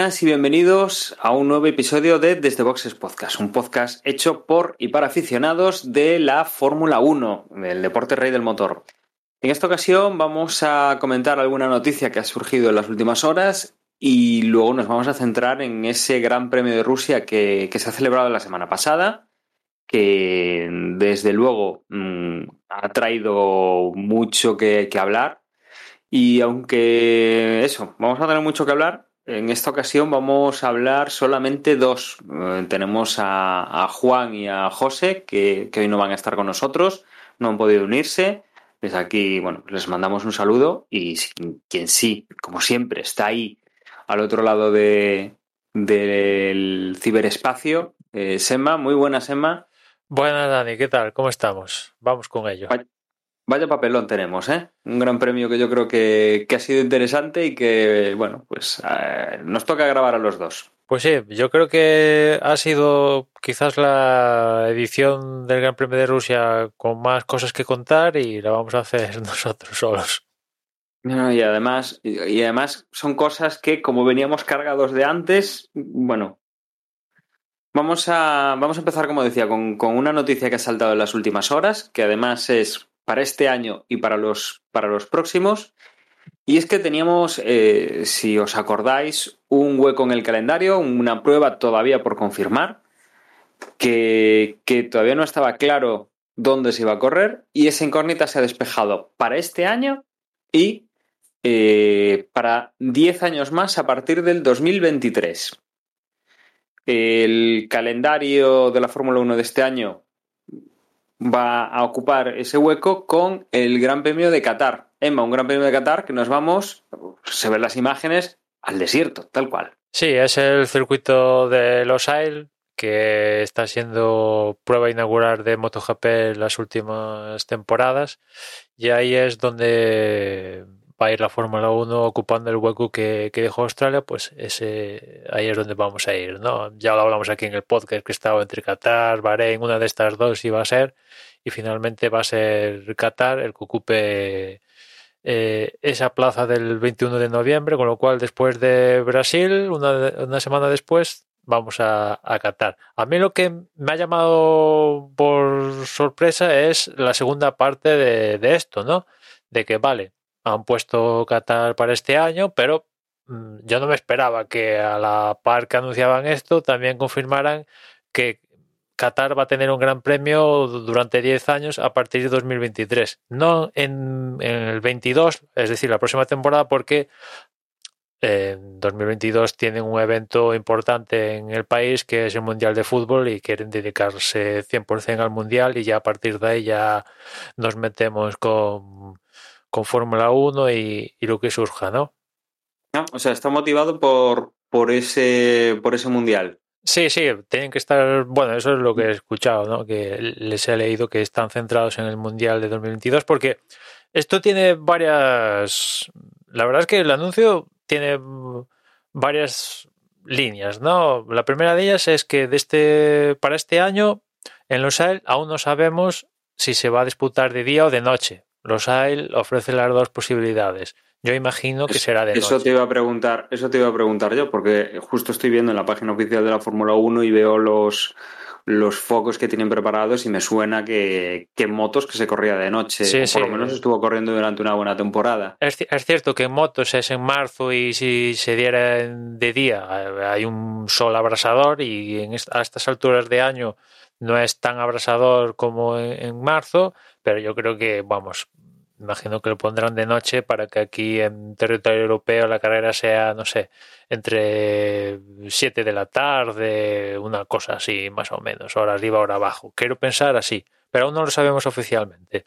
y bienvenidos a un nuevo episodio de Desde Boxes Podcast, un podcast hecho por y para aficionados de la Fórmula 1, del deporte rey del motor. En esta ocasión vamos a comentar alguna noticia que ha surgido en las últimas horas y luego nos vamos a centrar en ese Gran Premio de Rusia que, se ha celebrado la semana pasada, que desde luego mmm, ha traído mucho que hablar. Y aunque eso, vamos a tener mucho que hablar, en esta ocasión vamos a hablar solamente dos. Eh, tenemos a, a, Juan y a José, que, que, hoy no van a estar con nosotros, no han podido unirse. Desde aquí, bueno, les mandamos un saludo y quien sí, como siempre, está ahí al otro lado de, del ciberespacio, eh, Sema. Muy buena, Sema. Buenas, Dani, ¿qué tal? ¿Cómo estamos? Vamos con ello. Vaya papelón tenemos, ¿eh? Un gran premio que yo creo que, que ha sido interesante y que, bueno, pues eh, nos toca grabar a los dos. Pues sí, yo creo que ha sido quizás la edición del Gran Premio de Rusia con más cosas que contar y la vamos a hacer nosotros solos. No, y además, y además son cosas que, como veníamos cargados de antes, bueno. Vamos a, vamos a empezar, como decía, con, con una noticia que ha saltado en las últimas horas, que además es para este año y para los, para los próximos. Y es que teníamos, eh, si os acordáis, un hueco en el calendario, una prueba todavía por confirmar, que, que todavía no estaba claro dónde se iba a correr y esa incógnita se ha despejado para este año y eh, para 10 años más a partir del 2023. El calendario de la Fórmula 1 de este año va a ocupar ese hueco con el Gran Premio de Qatar. Emma, un Gran Premio de Qatar que nos vamos, se ven las imágenes, al desierto, tal cual. Sí, es el circuito de Los Ailes que está siendo prueba inaugural de MotoGP las últimas temporadas y ahí es donde va a ir la Fórmula 1 ocupando el hueco que, que, dejó Australia, pues ese ahí es donde vamos a ir, ¿no? Ya lo hablamos aquí en el podcast que estaba entre Qatar, Bahrein, una de estas dos iba a ser y finalmente va a ser Qatar el que ocupe eh, esa plaza del 21 de noviembre, con lo cual después de Brasil, una, una semana después, vamos a, a, Qatar. A mí lo que me ha llamado por sorpresa es la segunda parte de, de esto, ¿no? De que, vale, han puesto Qatar para este año, pero mmm, yo no me esperaba que a la par que anunciaban esto también confirmaran que Qatar va a tener un gran premio durante 10 años a partir de 2023. No en, en el 22, es decir, la próxima temporada, porque en 2022 tienen un evento importante en el país que es el Mundial de Fútbol y quieren dedicarse 100% al Mundial y ya a partir de ahí ya nos metemos con, con Fórmula 1 y, y, lo que surja, ¿no? No, o sea, está motivado por, por, ese, por ese Mundial. Sí, sí, tienen que estar, bueno, eso es lo que he escuchado, ¿no? Que les he leído que están centrados en el Mundial de 2022 porque esto tiene varias, la verdad es que el anuncio tiene varias líneas, ¿no? La primera de ellas es que de este, para este año en Los Ailes aún no sabemos si se va a disputar de día o de noche. Los ofrece las dos posibilidades. Yo imagino que será de eso noche. te iba a preguntar, eso te iba a preguntar yo, porque justo estoy viendo en la página oficial de la Fórmula 1 y veo los los focos que tienen preparados y me suena que, que motos que se corría de noche, sí, o sí. por lo menos estuvo corriendo durante una buena temporada. Es, es, cierto que en motos es en marzo y si se diera de día hay un sol abrasador y en a estas alturas de año no es tan abrasador como en, en marzo, pero yo creo que, vamos, imagino que lo pondrán de noche para que aquí en territorio europeo la carrera sea, no sé, entre 7 de la tarde, una cosa así más o menos, hora arriba, hora abajo. Quiero pensar así, pero aún no lo sabemos oficialmente.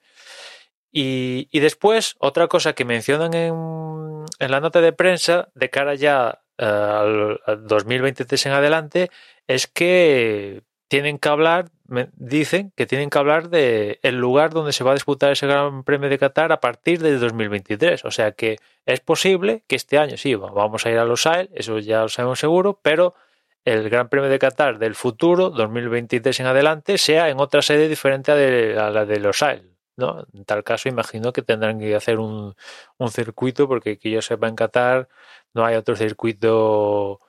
Y, y después, otra cosa que mencionan en, en, la nota de prensa de cara ya al, al 2023 en adelante es que tienen que hablar, dicen que tienen que hablar de el lugar donde se va a disputar ese Gran Premio de Qatar a partir de 2023. O sea que es posible que este año sí, vamos a ir a Los Ailes, eso ya lo sabemos seguro, pero el Gran Premio de Qatar del futuro, 2023 en adelante, sea en otra sede diferente a, la de Los Ailes. ¿no? En tal caso, imagino que tendrán que hacer un, un circuito, porque que yo sepa en Qatar no hay otro circuito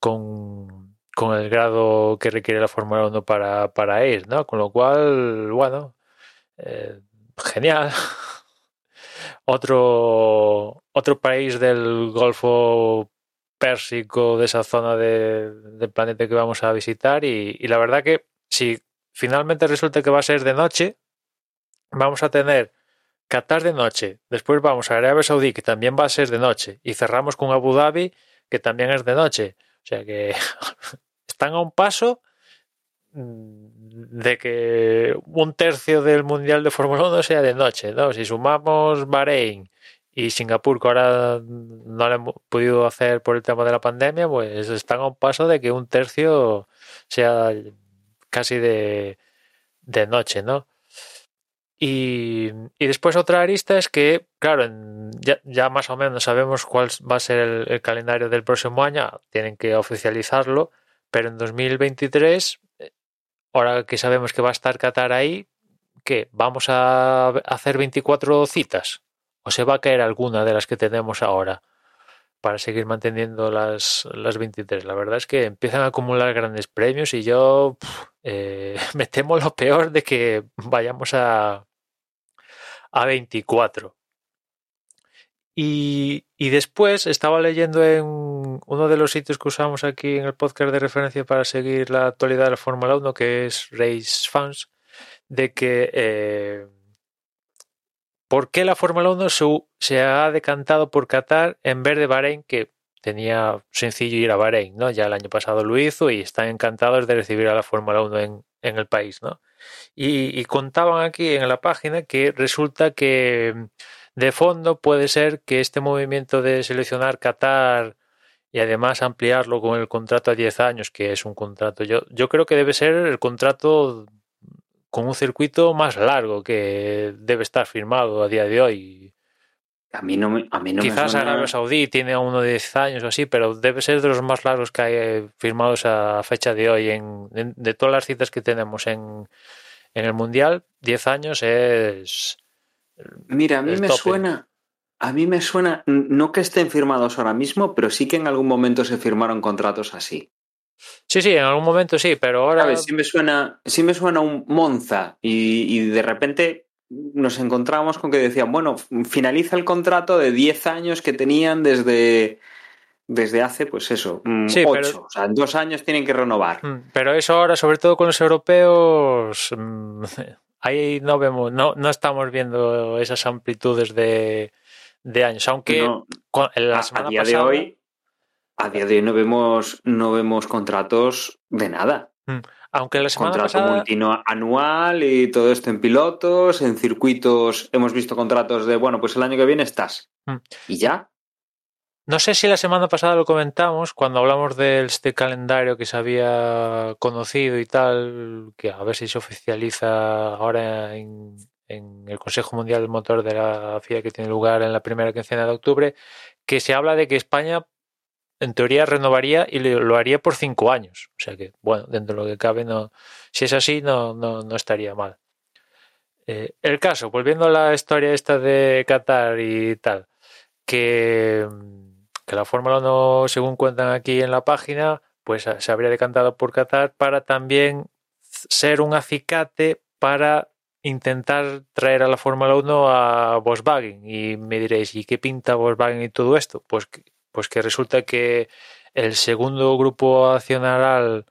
con con el grado que requiere la Fórmula 1 para, para ir, ¿no? Con lo cual, bueno, eh, genial. otro, otro país del Golfo Pérsico, de esa zona de, del planeta que vamos a visitar y, y la verdad que si finalmente resulta que va a ser de noche, vamos a tener Qatar de noche, después vamos a Arabia Saudí, que también va a ser de noche, y cerramos con Abu Dhabi, que también es de noche. O sea que están a un paso mm, de que un tercio del Mundial de Fórmula 1 sea de noche, ¿no? Si sumamos Bahrein y Singapur, que ahora no lo hemos podido hacer por el tema de la pandemia, pues están a un paso de que un tercio sea casi de, de noche, ¿no? Y, y, después otra arista es que, claro, ya, ya, más o menos sabemos cuál va a ser el, el, calendario del próximo año, tienen que oficializarlo, pero en 2023, eh, ahora que sabemos que va a estar Qatar ahí, ¿qué? ¿Vamos a hacer 24 citas? ¿O se va a caer alguna de las que tenemos ahora? para seguir manteniendo las, las 23. La verdad es que empiezan a acumular grandes premios y yo eh, me temo lo peor de que vayamos a, a 24. Y, y, después estaba leyendo en uno de los sitios que usamos aquí en el podcast de referencia para seguir la actualidad de la Fórmula 1, que es Race Fans, de que eh, por qué la Fórmula 1 se, ha decantado por Qatar en vez de Bahrein, que tenía sencillo ir a Bahrein, ¿no? Ya el año pasado lo hizo y están encantados de recibir a la Fórmula 1 en, en, el país, ¿no? Y, y contaban aquí en la página que resulta que de fondo puede ser que este movimiento de seleccionar Qatar y además ampliarlo con el contrato a 10 años, que es un contrato, yo, yo creo que debe ser el contrato con un circuito más largo que debe estar firmado a día de hoy. A mí no a mí no Quizás me. Arabia Saudí tiene uno de 10 años o así, pero debe ser de los más largos que hay firmados a fecha de hoy. En, en de todas las citas que tenemos en, en el Mundial, 10 años es Mira, a mí me suena, a mí me suena, no que estén firmados ahora mismo, pero sí que en algún momento se firmaron contratos así. Sí, sí, en algún momento sí, pero ahora. ¿Sabes? Sí me suena, sí me suena un Monza y, y, de repente nos encontramos con que decían, bueno, finaliza el contrato de 10 años que tenían desde, desde hace, pues eso, 8. Sí, pero... O sea, en dos años tienen que renovar. Pero eso ahora, sobre todo con los europeos, ahí no vemos, no, no estamos viendo esas amplitudes de, de años, aunque no, la a, a, día pasada... de hoy, a día de hoy no vemos, no vemos contratos de nada. Mm. Aunque la semana contrato pasada... multianual y todo esto en pilotos, en circuitos, hemos visto contratos de, bueno, pues el año que viene estás. Mm. Y ya. No sé si la semana pasada lo comentamos cuando hablamos de este calendario que se había conocido y tal, que a ver si se oficializa ahora en, en el Consejo Mundial del Motor de la FIA que tiene lugar en la primera quincena de octubre, que se habla de que España en teoría renovaría y lo haría por cinco años. O sea que, bueno, dentro de lo que cabe, no, si es así, no, no, no estaría mal. Eh, el caso, volviendo a la historia esta de Qatar y tal, que que la Fórmula 1, según cuentan aquí en la página, pues se habría decantado por Qatar para también ser un acicate para intentar traer a la Fórmula 1 a Volkswagen. Y me diréis, ¿y qué pinta Volkswagen y todo esto? Pues, pues que resulta que el segundo grupo accionaral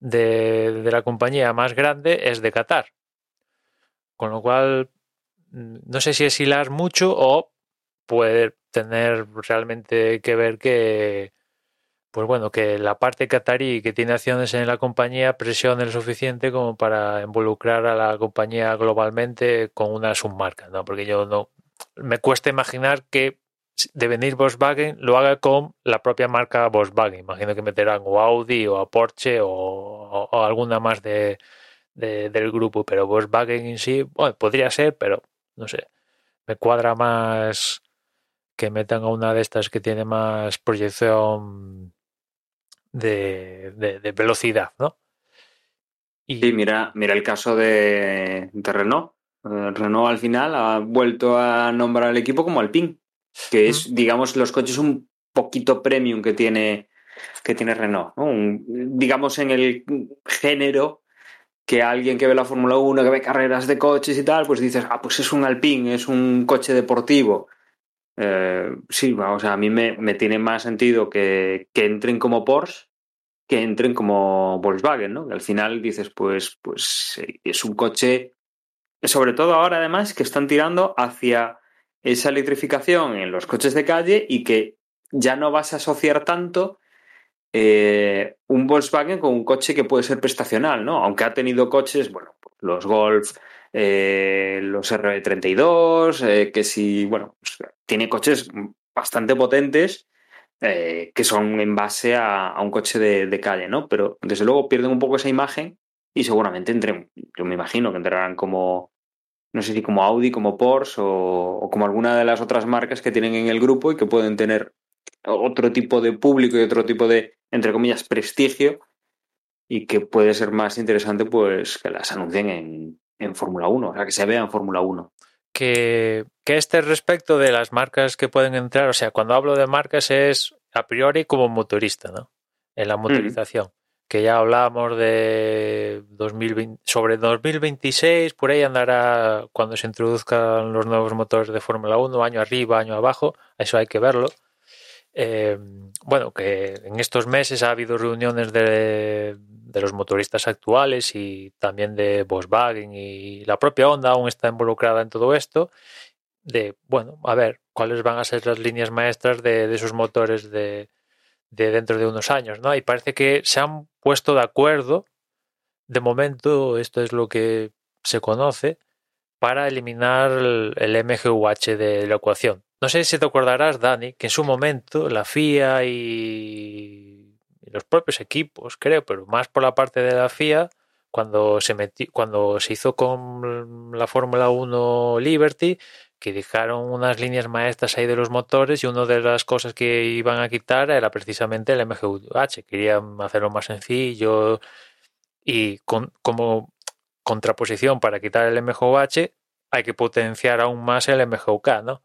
de, de la compañía más grande es de Qatar. Con lo cual, no sé si es hilar mucho o puede tener realmente que ver que, pues bueno, que la parte catarí que tiene acciones en la compañía presione lo suficiente como para involucrar a la compañía globalmente con una submarca, ¿no? Porque yo no me cuesta imaginar que de venir Volkswagen lo haga con la propia marca Volkswagen. Imagino que meterán o Audi o a Porsche o, alguna más de, del grupo, pero Volkswagen en sí, bueno, podría ser, pero no sé, me cuadra más que metan a una de estas que tiene más proyección de, de, velocidad, ¿no? Y... Sí, mira, mira el caso de, de Renault. Eh, Renault al final ha vuelto a nombrar al equipo como Alpine, que es, digamos, los coches un poquito premium que tiene, que tiene Renault. digamos, en el género que alguien que ve la Fórmula 1, que ve carreras de coches y tal, pues dices, ah, pues es un Alpine, es un coche deportivo. Eh, sí, sea, a mí me, me tiene más sentido que, que, entren como Porsche que entren como Volkswagen, ¿no? al final dices, pues, pues es un coche sobre todo ahora además que están tirando hacia esa electrificación en los coches de calle y que ya no vas a asociar tanto eh, un Volkswagen con un coche que puede ser prestacional, ¿no? Aunque ha tenido coches, bueno, los Golf, eh, los RB32, eh, que sí, bueno, pues, tiene coches bastante potentes que son en base a, un coche de, de, calle, ¿no? Pero desde luego pierden un poco esa imagen y seguramente entren, yo me imagino que entrarán como, no sé si como Audi, como Porsche o, como alguna de las otras marcas que tienen en el grupo y que pueden tener otro tipo de público y otro tipo de, entre comillas, prestigio y que puede ser más interesante pues que las anuncien en, en Fórmula 1, o sea, que se vea en Fórmula 1. Que, que este respecto de las marcas que pueden entrar, o sea, cuando hablo de marcas es a priori como motorista, ¿no? En la motorización que ya hablábamos de 2020, sobre 2026, por ahí andará cuando se introduzcan los nuevos motores de Fórmula 1, año arriba, año abajo, eso hay que verlo. Eh, bueno, que en estos meses ha habido reuniones de, de, los motoristas actuales y también de Volkswagen y la propia Honda aún está involucrada en todo esto. De, bueno, a ver, cuáles van a ser las líneas maestras de, de esos motores de, de dentro de unos años, ¿no? Y parece que se han puesto de acuerdo, de momento, esto es lo que se conoce, para eliminar el MGUH de la ecuación. No sé si te acordarás, Dani, que en su momento la FIA y los propios equipos, creo, pero más por la parte de la FIA, cuando se, metió, cuando se hizo con la Fórmula 1 Liberty, que dejaron unas líneas maestras ahí de los motores y una de las cosas que iban a quitar era precisamente el MGUH. Querían hacerlo más sencillo y con, como contraposición para quitar el MGUH hay que potenciar aún más el MGUK, ¿no?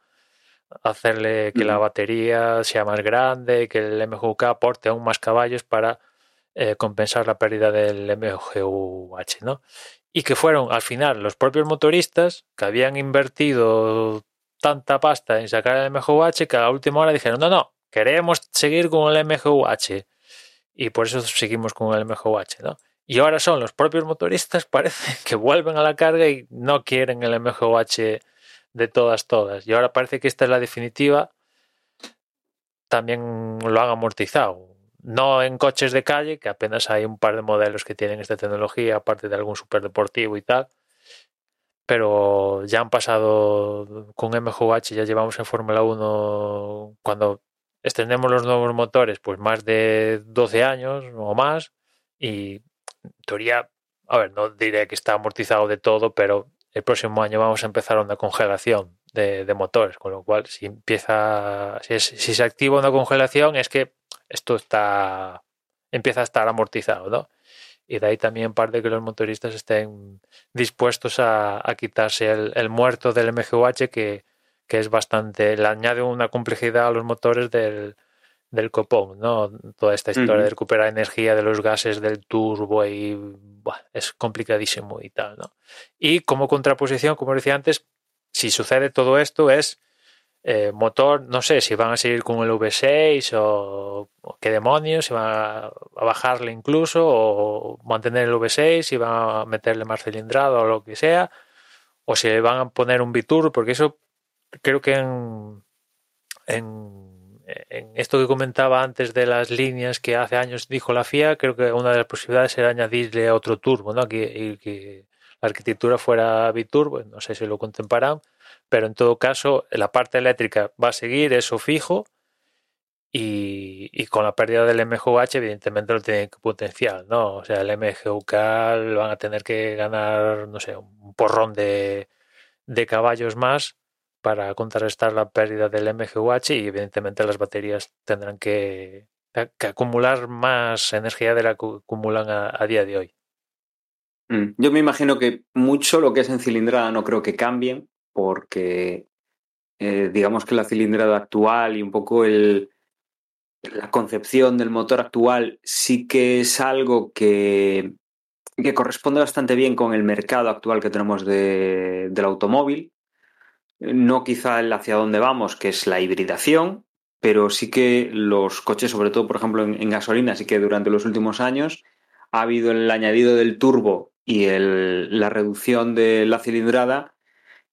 Hacerle que la batería sea más grande, que el MGUK aporte aún más caballos para eh, compensar la pérdida del MGUH, ¿no? y que fueron al final los propios motoristas que habían invertido tanta pasta en sacar el MGUH que a la última hora dijeron, no, no, queremos seguir con el MGUH y por eso seguimos con el MGUH, ¿no? Y ahora son los propios motoristas, parece, que vuelven a la carga y no quieren el MGUH de todas, todas. Y ahora parece que esta es la definitiva. También lo han amortizado no en coches de calle, que apenas hay un par de modelos que tienen esta tecnología, aparte de algún superdeportivo y tal. Pero ya han pasado con MGUH, ya llevamos en Fórmula 1 cuando extendemos los nuevos motores, pues más de 12 años o más. Y en teoría, a ver, no diré que está amortizado de todo, pero el próximo año vamos a empezar una congelación de, motores, con lo cual si empieza, si, se activa una congelación es que esto está empieza a estar amortizado, ¿no? Y de ahí también parte que los motoristas estén dispuestos a, quitarse el, muerto del MGUH que, es bastante, le añade una complejidad a los motores del, del copón, ¿no? Toda esta historia de recuperar energía de los gases del turbo y es complicadísimo y tal, ¿no? Y como contraposición, como decía antes, si sucede todo esto es eh, motor, no sé si van a seguir con el V6 o, qué demonios, si van a, bajarle incluso o mantener el V6, si van a meterle más cilindrado o lo que sea, o si van a poner un Biturbo, porque eso creo que en, en, esto que comentaba antes de las líneas que hace años dijo la FIA, creo que una de las posibilidades era añadirle otro turbo, ¿no? Que, que la arquitectura fuera biturbo, no sé si lo contemplarán pero en todo caso la parte eléctrica va a seguir eso fijo y, con la pérdida del MGUH evidentemente lo tienen que potenciar, ¿no? O sea, el MGUK van a tener que ganar, no sé, un porrón de, de caballos más para contrarrestar la pérdida del MGUH y evidentemente las baterías tendrán que, acumular más energía de la que acumulan a, día de hoy. Mm, yo me imagino que mucho lo que es en cilindrada no creo que cambien porque eh, digamos que la cilindrada actual y un poco el, la concepción del motor actual sí que es algo que, que corresponde bastante bien con el mercado actual que tenemos de, del automóvil. No quizá el hacia dónde vamos, que es la hibridación, pero sí que los coches, sobre todo, por ejemplo, en, gasolina, sí que durante los últimos años ha habido el añadido del turbo y el, la reducción de la cilindrada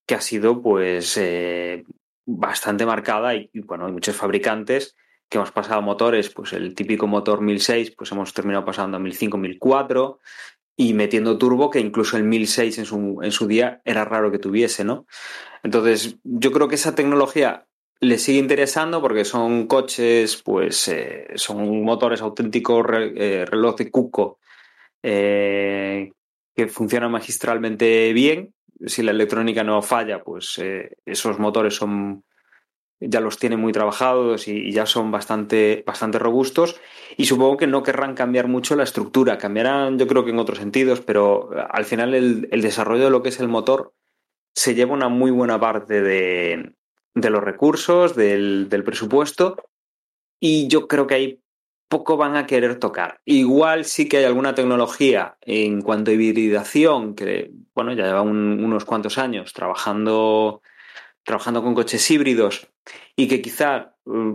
que ha sido pues eh, bastante marcada y, bueno, hay muchos fabricantes que hemos pasado motores, pues el típico motor 1006, pues hemos terminado pasando a 1005, 1004 y metiendo turbo, que incluso el 1006 en su, en su día era raro que tuviese, ¿no? Entonces, yo creo que esa tecnología le sigue interesando porque son coches, pues eh, son motores auténticos eh, reloj de cuco eh, que funcionan magistralmente bien. Si la electrónica no falla, pues esos motores son ya los tienen muy trabajados y, ya son bastante, bastante robustos y supongo que no querrán cambiar mucho la estructura, cambiarán yo creo que en otros sentidos, pero al final el, desarrollo de lo que es el motor se lleva una muy buena parte de, los recursos, del, presupuesto y yo creo que ahí poco van a querer tocar. Igual sí que hay alguna tecnología en cuanto a hibridación, que bueno, ya lleva unos cuantos años trabajando trabajando con coches híbridos y que quizá, mm,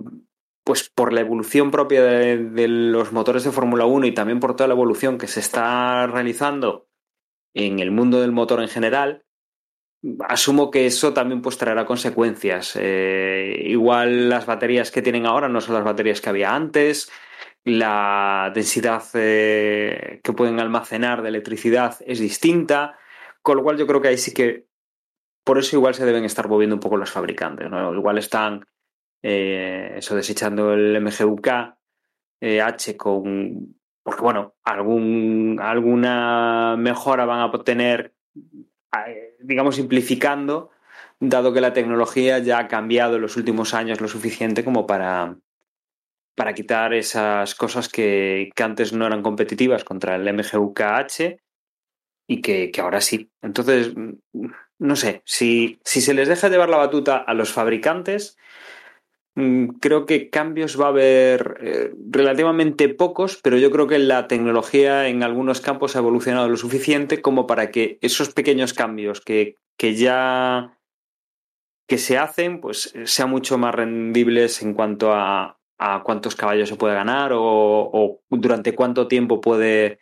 pues por la evolución propia de, los motores de Fórmula 1 y también por toda la evolución que se está realizando en el mundo del motor en general, asumo que eso también pues traerá consecuencias. Eh, igual las baterías que tienen ahora no son las baterías que había antes, la densidad eh, que pueden almacenar de electricidad es distinta, con lo cual yo creo que ahí sí que por eso igual se deben estar moviendo un poco los fabricantes, ¿no? Igual están eh, eso desechando el MGUK eh, H con porque bueno, algún, alguna mejora van a obtener, digamos, simplificando, dado que la tecnología ya ha cambiado en los últimos años lo suficiente como para, para quitar esas cosas que, que antes no eran competitivas contra el MGUK-H y que, ahora sí. Entonces, no sé, si, si se les deja llevar la batuta a los fabricantes, mm, creo que cambios va a haber eh, relativamente pocos, pero yo creo que la tecnología en algunos campos ha evolucionado lo suficiente como para que esos pequeños cambios que, que ya que se hacen, pues sean mucho más rendibles en cuanto a, a cuántos caballos se puede ganar o, o durante cuánto tiempo puede,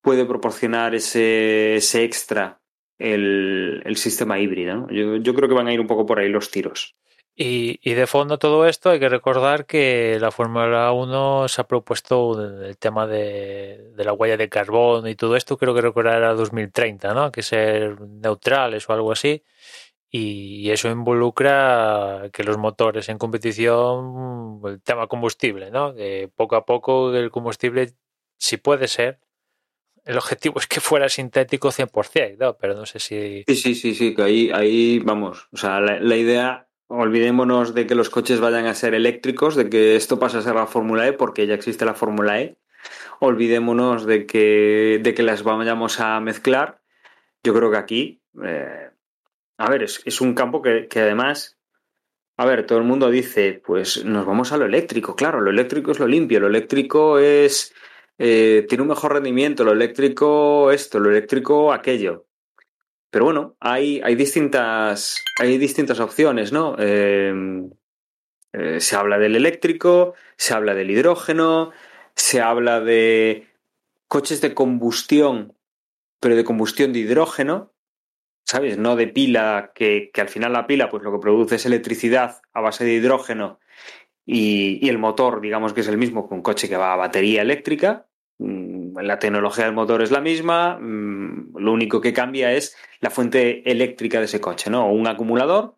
puede proporcionar ese, ese extra el, sistema híbrido. Yo, creo que van a ir un poco por ahí los tiros. Y, de fondo todo esto hay que recordar que la Fórmula 1 se ha propuesto el tema de, la huella de carbono y todo esto, creo que recordar era 2030, ¿no? Que ser neutrales o algo así. Y eso involucra que los motores en competición, el tema combustible, ¿no? Que poco a poco el combustible, si puede ser, el objetivo es que fuera sintético 100%, ¿no? pero no sé si... Sí, sí, sí, sí, que ahí, ahí vamos. O sea, la, idea, olvidémonos de que los coches vayan a ser eléctricos, de que esto pasa a ser la Fórmula E, porque ya existe la Fórmula E. Olvidémonos de que, de que las vayamos a mezclar. Yo creo que aquí, eh, a ver, es, es un campo que, que además a ver, todo el mundo dice, pues nos vamos a lo eléctrico, claro, lo eléctrico es lo limpio, lo eléctrico es eh, tiene un mejor rendimiento, lo eléctrico esto, lo eléctrico aquello. Pero bueno, hay, hay, distintas, hay distintas opciones, ¿no? Em, eh, se habla del eléctrico, se habla del hidrógeno, se habla de coches de combustión, pero de combustión de hidrógeno, ¿sabes? No de pila, que, que, al final la pila pues lo que produce es electricidad a base de hidrógeno y, el motor, digamos que es el mismo con un coche que va a batería eléctrica, mm, la tecnología del motor es la misma, mm, lo único que cambia es la fuente eléctrica de ese coche, ¿no? O un acumulador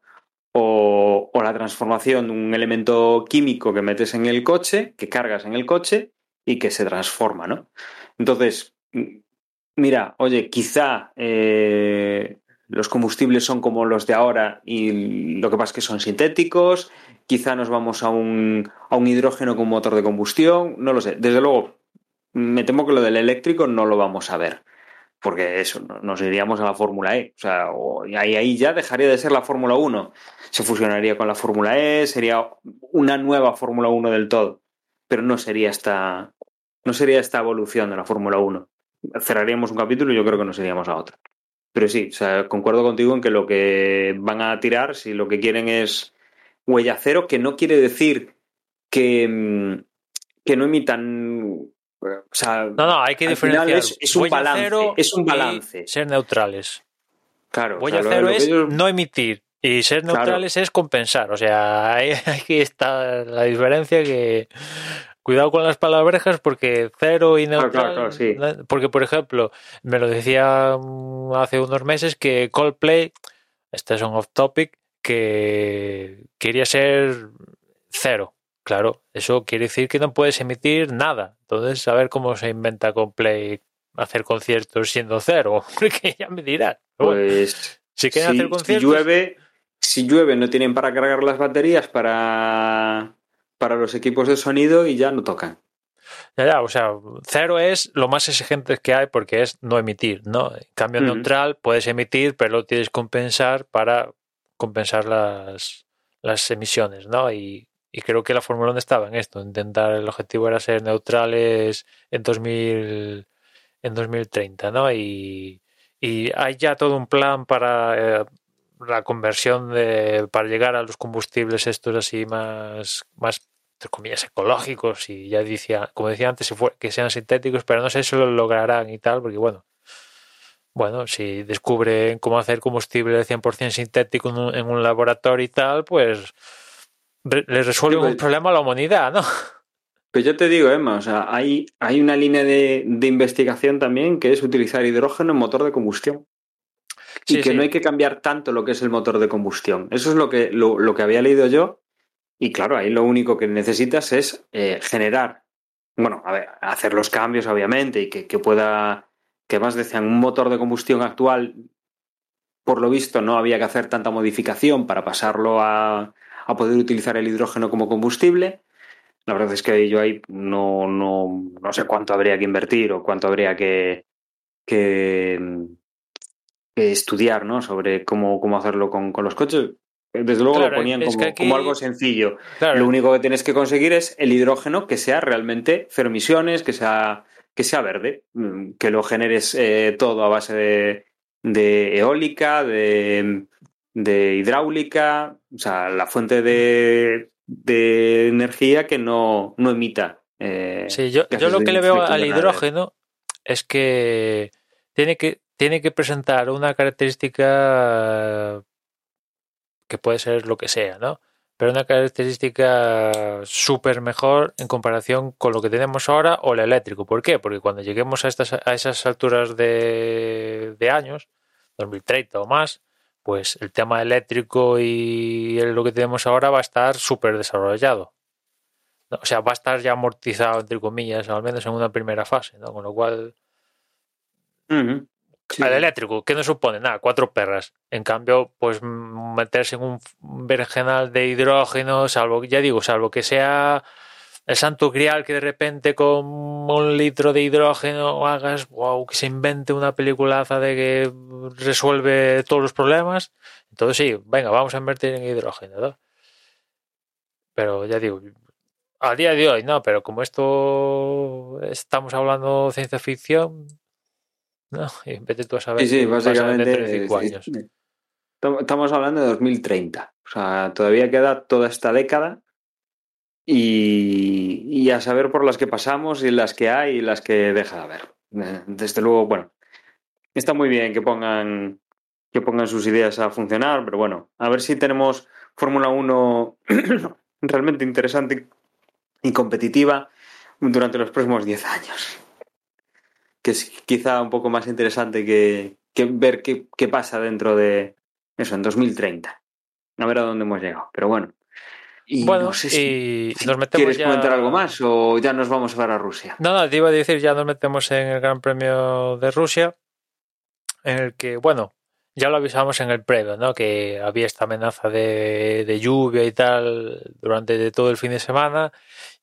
o, o la transformación de un elemento químico que metes en el coche, que cargas en el coche y que se transforma, ¿no? Entonces, mm, mira, oye, quizá eh, los combustibles son como los de ahora y lo que pasa es que son sintéticos, quizá nos vamos a un, a un hidrógeno con motor de combustión, no lo sé. Desde luego, me temo que lo del eléctrico no lo vamos a ver, porque eso, nos iríamos a la Fórmula E, o sea, ahí, ahí ya dejaría de ser la Fórmula 1, se fusionaría con la Fórmula E, sería una nueva Fórmula 1 del todo, pero no sería esta, no sería esta evolución de la Fórmula 1. Cerraríamos un capítulo y yo creo que nos iríamos a otro. Pero sí, o sea, concuerdo contigo en que lo que van a tirar, si lo que quieren es huella cero, que no quiere decir que, mm, que no emitan. O sea, no, no, hay que diferenciar. Es, es, un balance. Es un balance. Ser neutrales. Claro. Huella o sea, cero es ellos... no emitir. Y ser neutrales claro. es compensar. O sea, aquí está la diferencia que cuidado con las palabrejas porque cero y neutral. Claro, claro, sí. Porque, por ejemplo, me lo decía hace unos meses que Coldplay, este es un off topic, que quería ser cero. Claro, eso quiere decir que no puedes emitir nada. Entonces, a ver cómo se inventa Coldplay hacer conciertos siendo cero. Porque ya me dirás. Pues. Si quieren si, hacer conciertos. Si llueve, si llueve, no tienen para cargar las baterías para para los equipos de sonido y ya no tocan. Ya, ya, o sea, cero es lo más exigente que hay porque es no emitir, ¿no? En cambio, uh -huh. neutral puedes emitir, pero lo tienes que compensar para compensar las, las emisiones, ¿no? Y, y creo que la Fórmula 1 estaba en esto, intentar, el objetivo era ser neutrales en 2000, en 2030, ¿no? Y, y hay ya todo un plan para eh, la conversión de, para llegar a los combustibles estos así más, más entre comillas, ecológicos y ya decía, como decía antes, que sean sintéticos, pero no sé si lo lograrán y tal, porque bueno, bueno, si descubren cómo hacer combustible 100% sintético en un, en un, laboratorio y tal, pues re, le resuelven un problema a la humanidad, ¿no? Pues yo te digo, Emma, o sea, hay, hay una línea de, de investigación también que es utilizar hidrógeno en motor de combustión y sí, que sí. no hay que cambiar tanto lo que es el motor de combustión. Eso es lo que, lo, lo que había leído yo. Y claro, ahí lo único que necesitas es eh, generar, bueno, a ver, hacer los cambios, obviamente, y que, que pueda, que más decían, un motor de combustión actual, por lo visto, no había que hacer tanta modificación para pasarlo a, a poder utilizar el hidrógeno como combustible. La verdad es que yo ahí no, no, no sé cuánto habría que invertir o cuánto habría que, que, que estudiar ¿no? sobre cómo, cómo hacerlo con, con, los coches. Desde luego claro, lo ponían como, aquí... como, algo sencillo. Claro. Lo único que tienes que conseguir es el hidrógeno que sea realmente cero emisiones, que sea, que sea verde, mm, que lo generes eh, todo a base de, de eólica, de, de, hidráulica, o sea, la fuente de, de energía que no, no emita. Eh, sí, yo, yo lo que le veo al hidrógeno es que tiene que tiene que presentar una característica que puede ser lo que sea, ¿no? Pero una característica súper mejor en comparación con lo que tenemos ahora o el eléctrico. ¿Por qué? Porque cuando lleguemos a, estas, a esas alturas de, de años, 2030 o más, pues el tema eléctrico y lo que tenemos ahora va a estar súper desarrollado. O sea, va a estar ya amortizado, entre comillas, al menos en una primera fase, ¿no? Con lo cual... Sí. Al eléctrico, ¿qué nos supone? Nada, cuatro perras. En cambio, pues meterse en un vergenal de hidrógeno, salvo, ya digo, salvo que sea el santo grial que de repente con un litro de hidrógeno hagas, wow, que se invente una peliculaza de que resuelve todos los problemas. Entonces sí, venga, vamos a invertir en hidrógeno, ¿no? Pero ya digo, a día de hoy no, pero como esto estamos hablando de ciencia ficción, no, y vete tú a saber. Sí, sí, básicamente. años. Estamos hablando de 2030. O sea, todavía queda toda esta década y, y, a saber por las que pasamos y las que hay y las que deja de haber. Desde luego, bueno, está muy bien que pongan, que pongan sus ideas a funcionar, pero bueno, a ver si tenemos Fórmula 1 realmente interesante y competitiva durante los próximos 10 años. Que es quizá un poco más interesante que, que ver qué, qué, pasa dentro de eso, en 2030. A ver a dónde hemos llegado. Pero bueno. Y bueno, no sé si, si nos metemos ¿Quieres ya... comentar algo más o ya nos vamos a ver a Rusia? No, no, te iba a decir, ya nos metemos en el Gran Premio de Rusia, en el que, bueno, ya lo avisamos en el previo, ¿no? Que había esta amenaza de, de, lluvia y tal durante todo el fin de semana.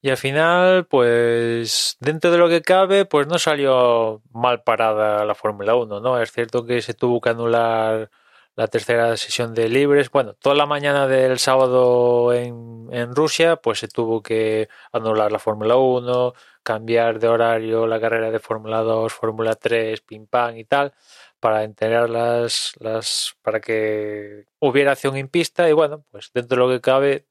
Y al final, pues, dentro de lo que cabe, pues no salió mal parada la Fórmula 1, ¿no? Es cierto que se tuvo que anular la tercera sesión de libres. Bueno, toda la mañana del sábado en, en Rusia, pues se tuvo que anular la Fórmula 1, cambiar de horario la carrera de Fórmula 2, Fórmula 3, pim pam y tal para integrar las, las para que hubiera acción en pista y bueno, pues dentro de lo que cabe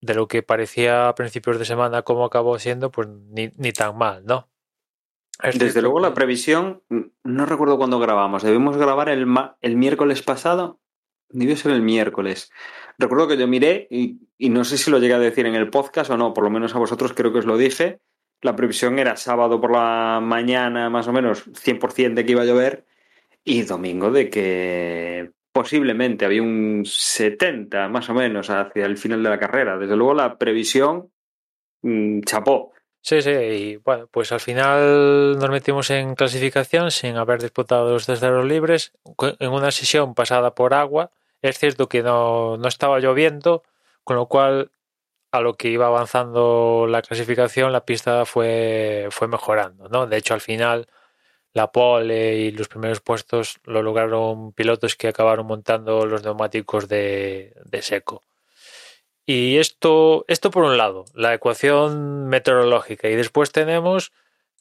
de lo que parecía a principios de semana como acabó siendo, pues ni, ni tan mal, ¿no? Es Desde luego la previsión, no recuerdo cuándo grabamos, debimos grabar el, el miércoles pasado, debió ser el miércoles. Recuerdo que yo miré y, y, no sé si lo llegué a decir en el podcast o no, por lo menos a vosotros creo que os lo dije, la previsión era sábado por la mañana, más o menos, 100% de que iba a llover, y domingo de que posiblemente había un 70 más o menos hacia el final de la carrera. Desde luego la previsión mmm, chapó. Sí, sí, y bueno, pues al final nos metimos en clasificación sin haber disputado los terceros libres en una sesión pasada por agua. Es cierto que no, no estaba lloviendo, con lo cual a lo que iba avanzando la clasificación, la pista fue, fue mejorando, ¿no? De hecho, al final, la pole y los primeros puestos lo lograron pilotos que acabaron montando los neumáticos de, de seco. Y esto, esto por un lado, la ecuación meteorológica. Y después tenemos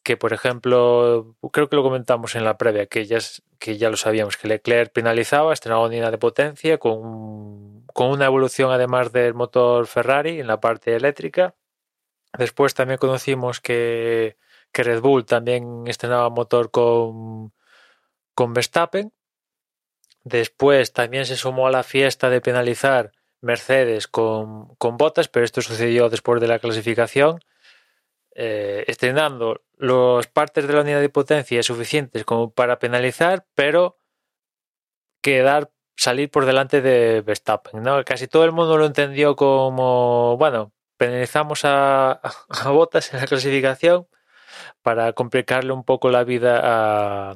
que, por ejemplo, creo que lo comentamos en la previa, que ya, que ya lo sabíamos, que Leclerc penalizaba, estrenaba unidad de potencia con, con una evolución además del motor Ferrari en la parte eléctrica. Después también conocimos que, Red Bull también estrenaba motor con, con Verstappen. Después también se sumó a la fiesta de penalizar Mercedes con, con botas, pero esto sucedió después de la clasificación eh, estrenando las partes de la unidad de potencia suficientes como para penalizar, pero quedar salir por delante de Verstappen. ¿no? Casi todo el mundo lo entendió como, bueno, penalizamos a, a Botas en la clasificación para complicarle un poco la vida a,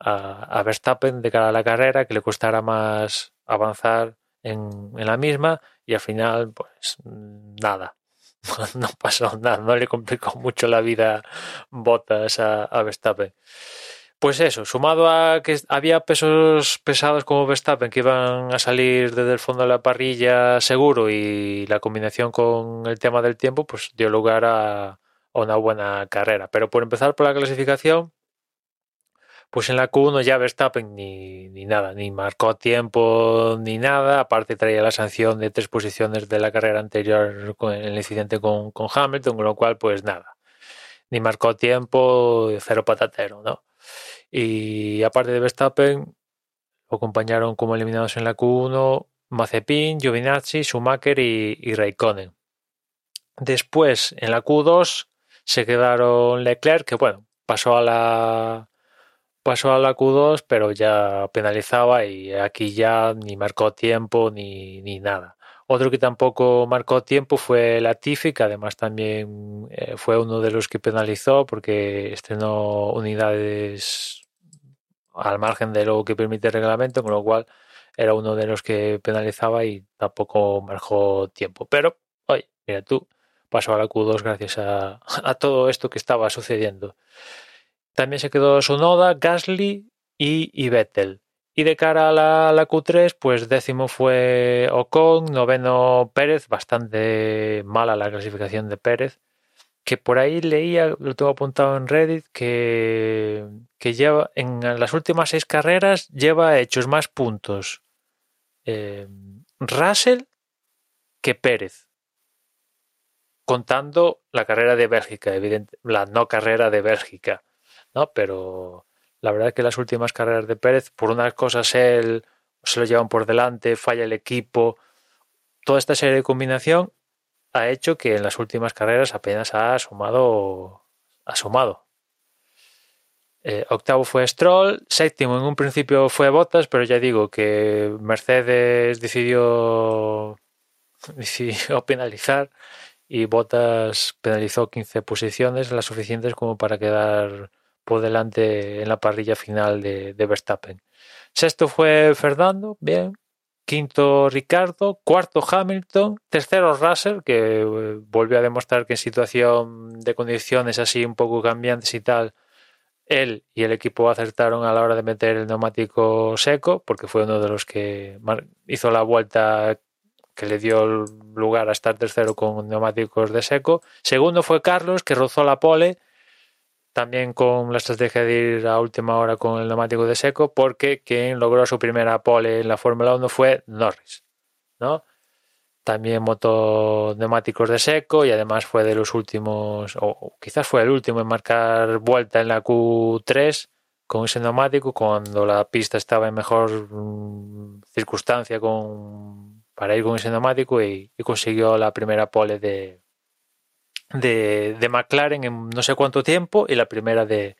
a, a, Verstappen de cara a la carrera, que le costara más avanzar en, en la misma y al final, pues nada, no pasó nada, no le complicó mucho la vida Botas a, a, Verstappen. Pues eso, sumado a que había pesos pesados como Verstappen que iban a salir desde el fondo de la parrilla seguro y la combinación con el tema del tiempo, pues dio lugar a, una buena carrera. Pero por empezar por la clasificación, pues en la Q1 ya Verstappen ni, ni nada, ni marcó tiempo ni nada, aparte traía la sanción de tres posiciones de la carrera anterior con el incidente con, con Hamilton, con lo cual pues nada, ni marcó tiempo, cero patatero, ¿no? Y aparte de Verstappen, lo acompañaron como eliminados en la Q1 Mazepin, Giovinazzi, Schumacher y, y Raikkonen. Después, en la Q2, se quedaron Leclerc, que bueno, pasó a la pasó a la Q2, pero ya penalizaba y aquí ya ni marcó tiempo ni, ni nada. Otro que tampoco marcó tiempo fue Latifi, que además también eh, fue uno de los que penalizó porque estrenó unidades al margen de lo que permite el reglamento, con lo cual era uno de los que penalizaba y tampoco marcó tiempo. Pero, oye, mira tú, pasó a la Q2 gracias a, todo esto que estaba sucediendo. También se quedó Sonoda, Gasly y, y Vettel. Y de cara a la, la, Q3, pues décimo fue Ocon, noveno Pérez, bastante mala la clasificación de Pérez, que por ahí leía, lo tengo apuntado en Reddit, que, que lleva en las últimas seis carreras lleva hechos más puntos eh, Russell que Pérez, contando la carrera de Bélgica, evidente, la no carrera de Bélgica ¿no? Pero la verdad es que las últimas carreras de Pérez, por unas cosas él se lo llevan por delante, falla el equipo, toda esta serie de combinación ha hecho que en las últimas carreras apenas ha sumado, ha sumado. Eh, octavo fue Stroll, séptimo en un principio fue Bottas, pero ya digo que Mercedes decidió, decidió penalizar y Bottas penalizó 15 posiciones, las suficientes como para quedar por delante en la parrilla final de, de Verstappen. Sexto fue Fernando, bien. Quinto Ricardo, cuarto Hamilton, tercero Russell, que eh, volvió a demostrar que en situación de condiciones así un poco cambiantes y tal, él y el equipo acertaron a la hora de meter el neumático seco, porque fue uno de los que hizo la vuelta que le dio lugar a estar tercero con neumáticos de seco. Segundo fue Carlos, que rozó la pole, también con la estrategia de ir a última hora con el neumático de seco, porque quien logró su primera pole en la Fórmula 1 fue Norris, ¿no? También moto neumáticos de seco y además fue de los últimos, o quizás fue el último en marcar vuelta en la Q3 con ese neumático cuando la pista estaba en mejor mm, circunstancia con, para ir con ese neumático y, consiguió la primera pole de, de, de, McLaren en no sé cuánto tiempo y la primera de,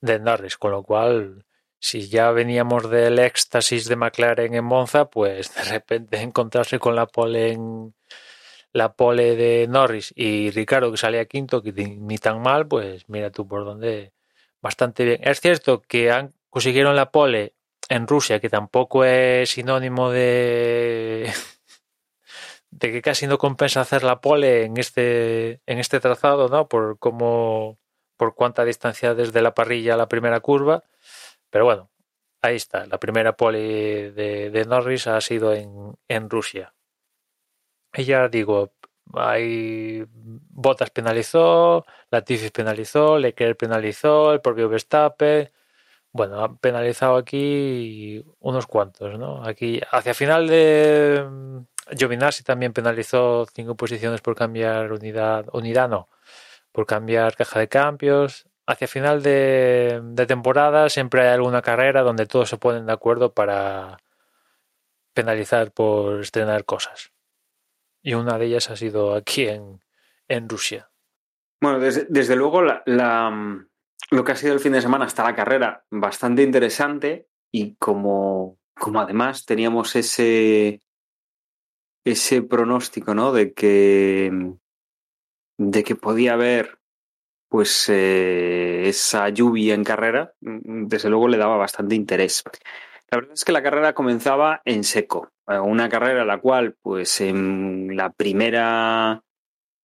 de Norris, con lo cual si ya veníamos del éxtasis de McLaren en Monza, pues de repente encontrarse con la pole en la pole de Norris y Ricardo que salía quinto, que ni tan mal, pues mira tú por dónde bastante bien. Es cierto que han, consiguieron la pole en Rusia, que tampoco es sinónimo de de que casi no compensa hacer la pole en este en este trazado, ¿no? Por cómo por cuánta distancia desde la parrilla a la primera curva pero bueno, ahí está. La primera pole de, Norris ha sido en, en Rusia. Y ya digo, hay Bottas penalizó, Latifi penalizó, Leclerc penalizó, el propio Verstappen. Bueno, han penalizado aquí unos cuantos, ¿no? Aquí, hacia final de Giovinazzi también penalizó cinco posiciones por cambiar unidad, unidad no, por cambiar caja de cambios hacia final de, temporada siempre hay alguna carrera donde todos se ponen de acuerdo para penalizar por estrenar cosas. Y una de ellas ha sido aquí en, en Rusia. Bueno, desde, luego la, lo que ha sido el fin de semana hasta la carrera, bastante interesante y como, como además teníamos ese, ese pronóstico, ¿no? De que, de que podía haber pues eh, esa lluvia en carrera, mm, desde luego le daba bastante interés. La verdad es que la carrera comenzaba en seco, eh, una carrera la cual, pues en la primera,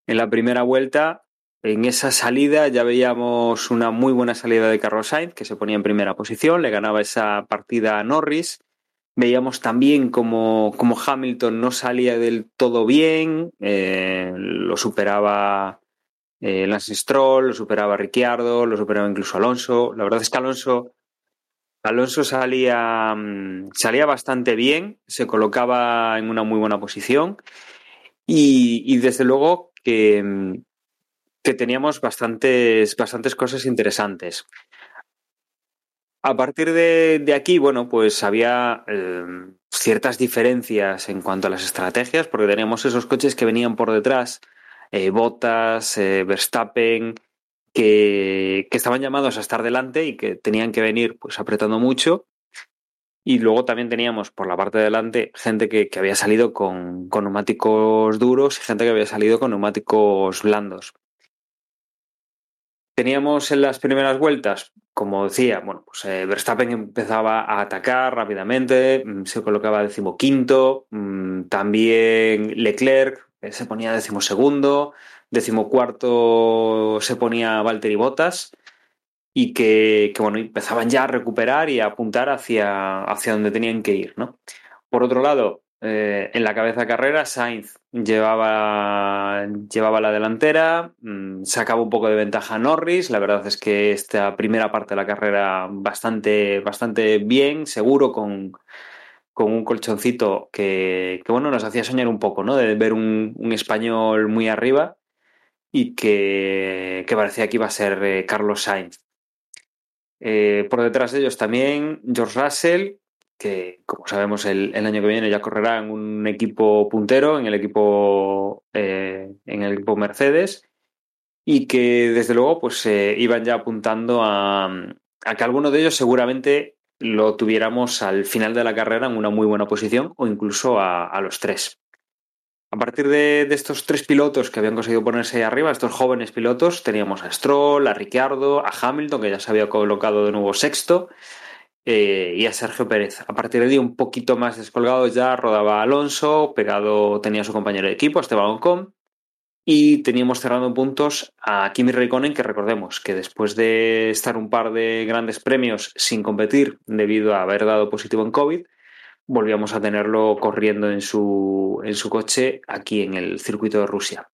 en la primera vuelta, en esa salida ya veíamos una muy buena salida de Carlos Sainz, que se ponía en primera posición, le ganaba esa partida a Norris. Veíamos también como, como Hamilton no salía del todo bien, eh, lo superaba eh, Lance Stroll, lo superaba Ricciardo, lo superaba incluso Alonso. La verdad es que Alonso, Alonso salía, mm, salía bastante bien, se colocaba en una muy buena posición y, desde luego que, que teníamos bastantes, bastantes cosas interesantes. A partir de, aquí, bueno, pues había eh, ciertas diferencias en cuanto a las estrategias, porque teníamos esos coches que venían por detrás eh, Bottas, eh, Verstappen, que, estaban llamados a estar delante y que tenían que venir pues apretando mucho. Y luego también teníamos por la parte de delante gente que, había salido con, neumáticos duros y gente que había salido con neumáticos blandos. Teníamos en las primeras vueltas, como decía, bueno, pues eh, Verstappen empezaba a atacar rápidamente, mm, se colocaba decimoquinto, mm, también Leclerc se ponía decimosegundo, decimocuarto se ponía Valtteri Bottas y que, bueno, empezaban ya a recuperar y a apuntar hacia, hacia donde tenían que ir, ¿no? Por otro lado, eh, en la cabeza de carrera, Sainz llevaba, llevaba la delantera, mm, sacaba un poco de ventaja Norris. La verdad es que esta primera parte de la carrera bastante, bastante bien, seguro, con, con un colchoncito que, bueno, nos hacía soñar un poco, ¿no? De ver un, español muy arriba y que, parecía que iba a ser eh, Carlos Sainz. Eh, por detrás de ellos también George Russell, que como sabemos el, año que viene ya correrá en un equipo puntero, en el equipo, eh, en el equipo Mercedes, y que desde luego pues iban ya apuntando a, que alguno de ellos seguramente lo tuviéramos al final de la carrera en una muy buena posición o incluso a, a los tres. A partir de, de, estos tres pilotos que habían conseguido ponerse ahí arriba, estos jóvenes pilotos, teníamos a Stroll, a Ricciardo, a Hamilton, que ya se había colocado de nuevo sexto, eh, y a Sergio Pérez. A partir de ahí, un poquito más descolgado ya rodaba Alonso, pegado tenía su compañero de equipo, Esteban Ocon, y teníamos cerrando puntos a Kimi Raikkonen, que recordemos que después de estar un par de grandes premios sin competir debido a haber dado positivo en COVID, volvíamos a tenerlo corriendo en su, en su coche aquí en el circuito de Rusia.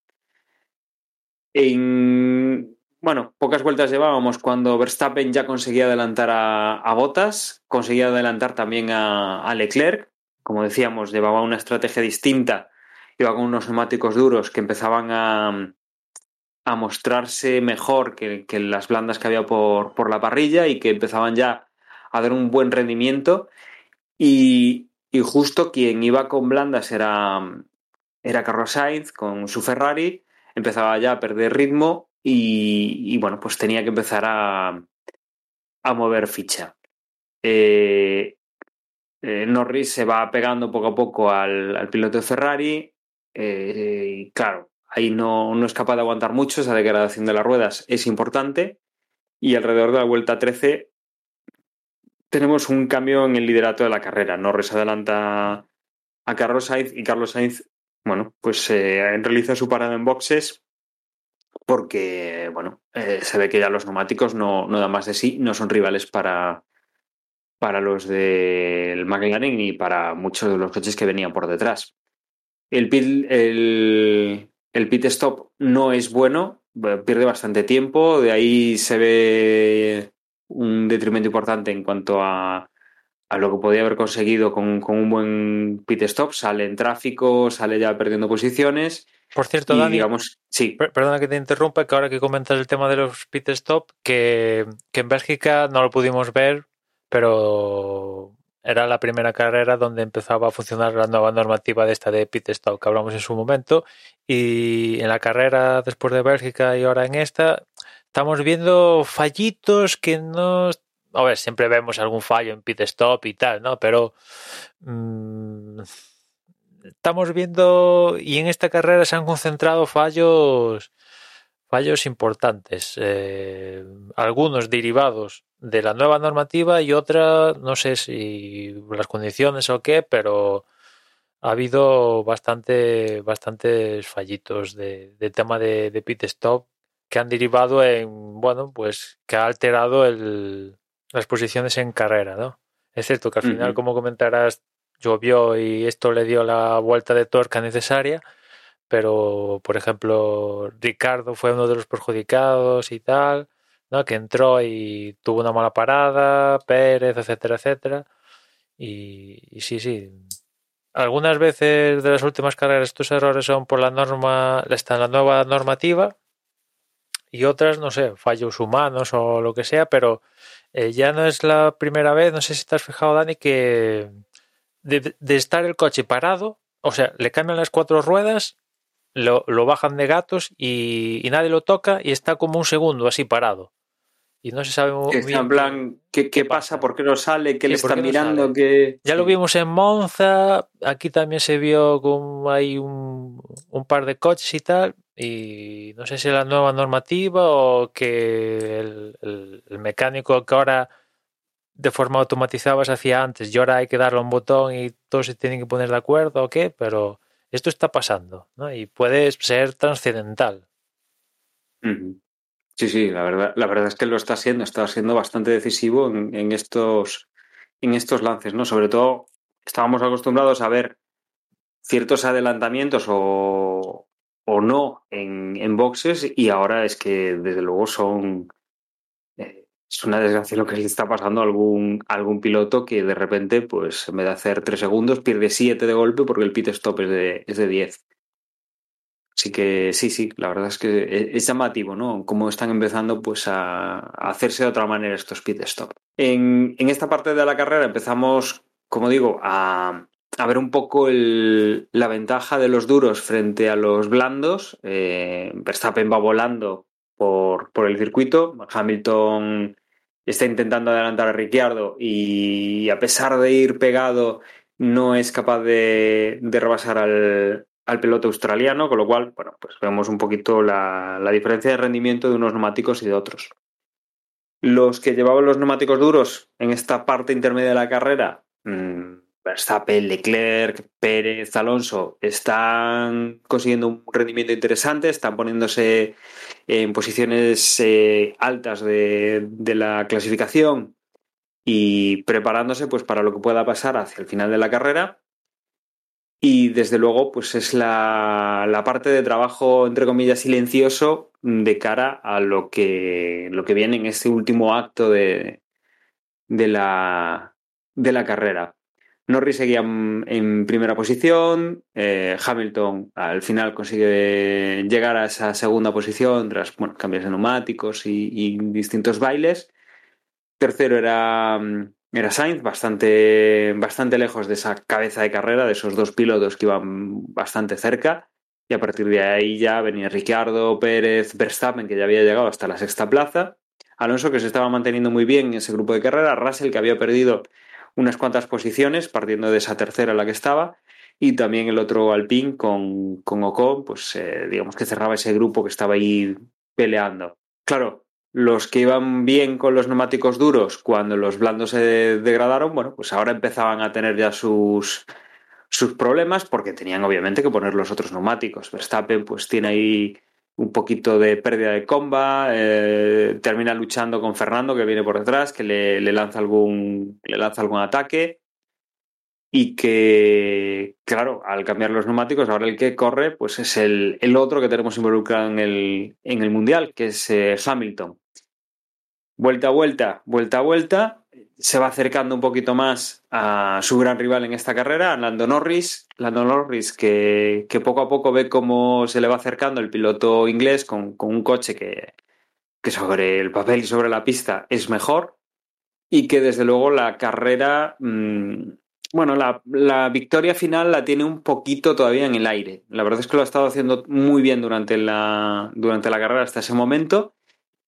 En, bueno, pocas vueltas llevábamos cuando Verstappen ya conseguía adelantar a, a Bottas, conseguía adelantar también a, Leclerc. Como decíamos, llevaba una estrategia distinta, iba con unos neumáticos duros que empezaban a, a mostrarse mejor que, que, las blandas que había por, por, la parrilla y que empezaban ya a dar un buen rendimiento. Y, y justo quien iba con blandas era, era Carlos Sainz con su Ferrari, empezaba ya a perder ritmo y, bueno, pues tenía que empezar a, mover ficha. Eh, eh, Norris se va pegando poco a poco al, piloto de Ferrari eh, y claro, ahí no, no, es capaz de aguantar mucho, esa degradación de las ruedas es importante y alrededor de la vuelta 13 tenemos un cambio en el liderato de la carrera. Norris adelanta a Carlos Sainz y Carlos Sainz, bueno, pues realiza su parada en boxes porque, bueno, eh, se ve que ya los neumáticos no, no dan más de sí, no son rivales para, para los del McLaren ni para muchos de los coches que venían por detrás. El pit, el, el pit stop no es bueno, pierde bastante tiempo, de ahí se ve un detrimento importante en cuanto a, a lo que podía haber conseguido con, con, un buen pit stop. Sale en tráfico, sale ya perdiendo posiciones. Por cierto, y, Dani, digamos, sí. perdona que te interrumpa, que ahora que comentas el tema de los pit stop, que, que en Bélgica no lo pudimos ver, pero era la primera carrera donde empezaba a funcionar la nueva normativa de esta de pit stop que hablamos en su momento. Y en la carrera después de Bélgica y ahora en esta, estamos viendo fallitos que no. A ver, siempre vemos algún fallo en pit stop y tal, ¿no? Pero. Mmm, estamos viendo. Y en esta carrera se han concentrado fallos. Fallos importantes. Eh, algunos derivados de la nueva normativa y otra, no sé si las condiciones o qué, pero ha habido bastante, bastantes fallitos de, de tema de, de pit stop que han derivado en, bueno, pues que ha alterado el, las posiciones en carrera, ¿no? Es cierto que al final, uh -huh. como comentarás, llovió y esto le dio la vuelta de tuerca necesaria, pero, por ejemplo, Ricardo fue uno de los perjudicados y tal, ¿no? Que entró y tuvo una mala parada, Pérez, etcétera, etcétera. Y, y sí, sí. Algunas veces de las últimas carreras estos errores son por la norma, está en la nueva normativa, y otras, no sé, fallos humanos o lo que sea, pero eh, ya no es la primera vez, no sé si te has fijado, Dani, que de, de estar el coche parado, o sea, le cambian las cuatro ruedas, lo, lo bajan de gatos y, y, nadie lo toca y está como un segundo así parado. Y no se sabe muy bien. En plan, ¿qué, pasa? ¿Por qué no sale? ¿Qué sí, le está mirando? No que... Ya sí. lo vimos en Monza, aquí también se vio como hay un, un par de coches y tal, y no sé si la nueva normativa o que el, el, mecánico que ahora de forma automatizada se hacía antes y ahora hay que darle un botón y todos se tienen que poner de acuerdo o qué, pero esto está pasando ¿no? y puede ser trascendental. Sí, sí, la verdad, la verdad es que lo está siendo, está siendo bastante decisivo en, en, estos, en estos lances, ¿no? Sobre todo estábamos acostumbrados a ver ciertos adelantamientos o, o no en, en, boxes y ahora es que desde luego son eh, es una desgracia lo que le está pasando a algún, algún piloto que de repente pues en vez de hacer tres segundos pierde siete de golpe porque el pit stop es de, es de 10 así que sí, sí, la verdad es que es, es llamativo ¿no? cómo están empezando pues a, a, hacerse de otra manera estos pit stop en, en esta parte de la carrera empezamos como digo a a ver un poco la ventaja de los duros frente a los blandos. Eh, Verstappen va volando por, por, el circuito, Hamilton está intentando adelantar a Ricciardo y a pesar de ir pegado no es capaz de, de rebasar al, al, piloto australiano, con lo cual, bueno, pues vemos un poquito la, la, diferencia de rendimiento de unos neumáticos y de otros. Los que llevaban los neumáticos duros en esta parte intermedia de la carrera, mmm, Verstappen, Leclerc, Pérez, Alonso están consiguiendo un rendimiento interesante, están poniéndose en posiciones eh, altas de, de, la clasificación y preparándose pues para lo que pueda pasar hacia el final de la carrera. Y desde luego, pues es la, la parte de trabajo, entre comillas, silencioso de cara a lo que, lo que viene en este último acto de, de, la, de la carrera. Norris seguía en primera posición, eh, Hamilton al final consigue llegar a esa segunda posición tras cambios de neumáticos y, distintos bailes. Tercero era, era Sainz, bastante, bastante lejos de esa cabeza de carrera, de esos dos pilotos que iban bastante cerca. Y a partir de ahí ya venía Ricciardo, Pérez, Verstappen, que ya había llegado hasta la sexta plaza. Alonso, que se estaba manteniendo muy bien en ese grupo de carrera. Russell, que había perdido unas cuantas posiciones, partiendo de esa tercera en la que estaba, y también el otro Alpine con, con Ocon, pues eh, digamos que cerraba ese grupo que estaba ahí peleando. Claro, los que iban bien con los neumáticos duros cuando los blandos se degradaron, bueno, pues ahora empezaban a tener ya sus, sus problemas porque tenían obviamente que poner los otros neumáticos. Verstappen pues tiene ahí un poquito de pérdida de comba, eh, termina luchando con Fernando que viene por detrás, que le, le, lanza algún, le lanza algún ataque y que, claro, al cambiar los neumáticos, ahora el que corre pues es el, el otro que tenemos involucrado en el, en el Mundial, que es eh, Hamilton. Vuelta a vuelta, vuelta a vuelta, se va acercando un poquito más a su gran rival en esta carrera, Lando Norris. Lando Norris que, que poco a poco ve cómo se le va acercando el piloto inglés con, con, un coche que, que sobre el papel y sobre la pista es mejor y que desde luego la carrera, mmm, bueno, la, la, victoria final la tiene un poquito todavía en el aire. La verdad es que lo ha estado haciendo muy bien durante la, durante la carrera hasta ese momento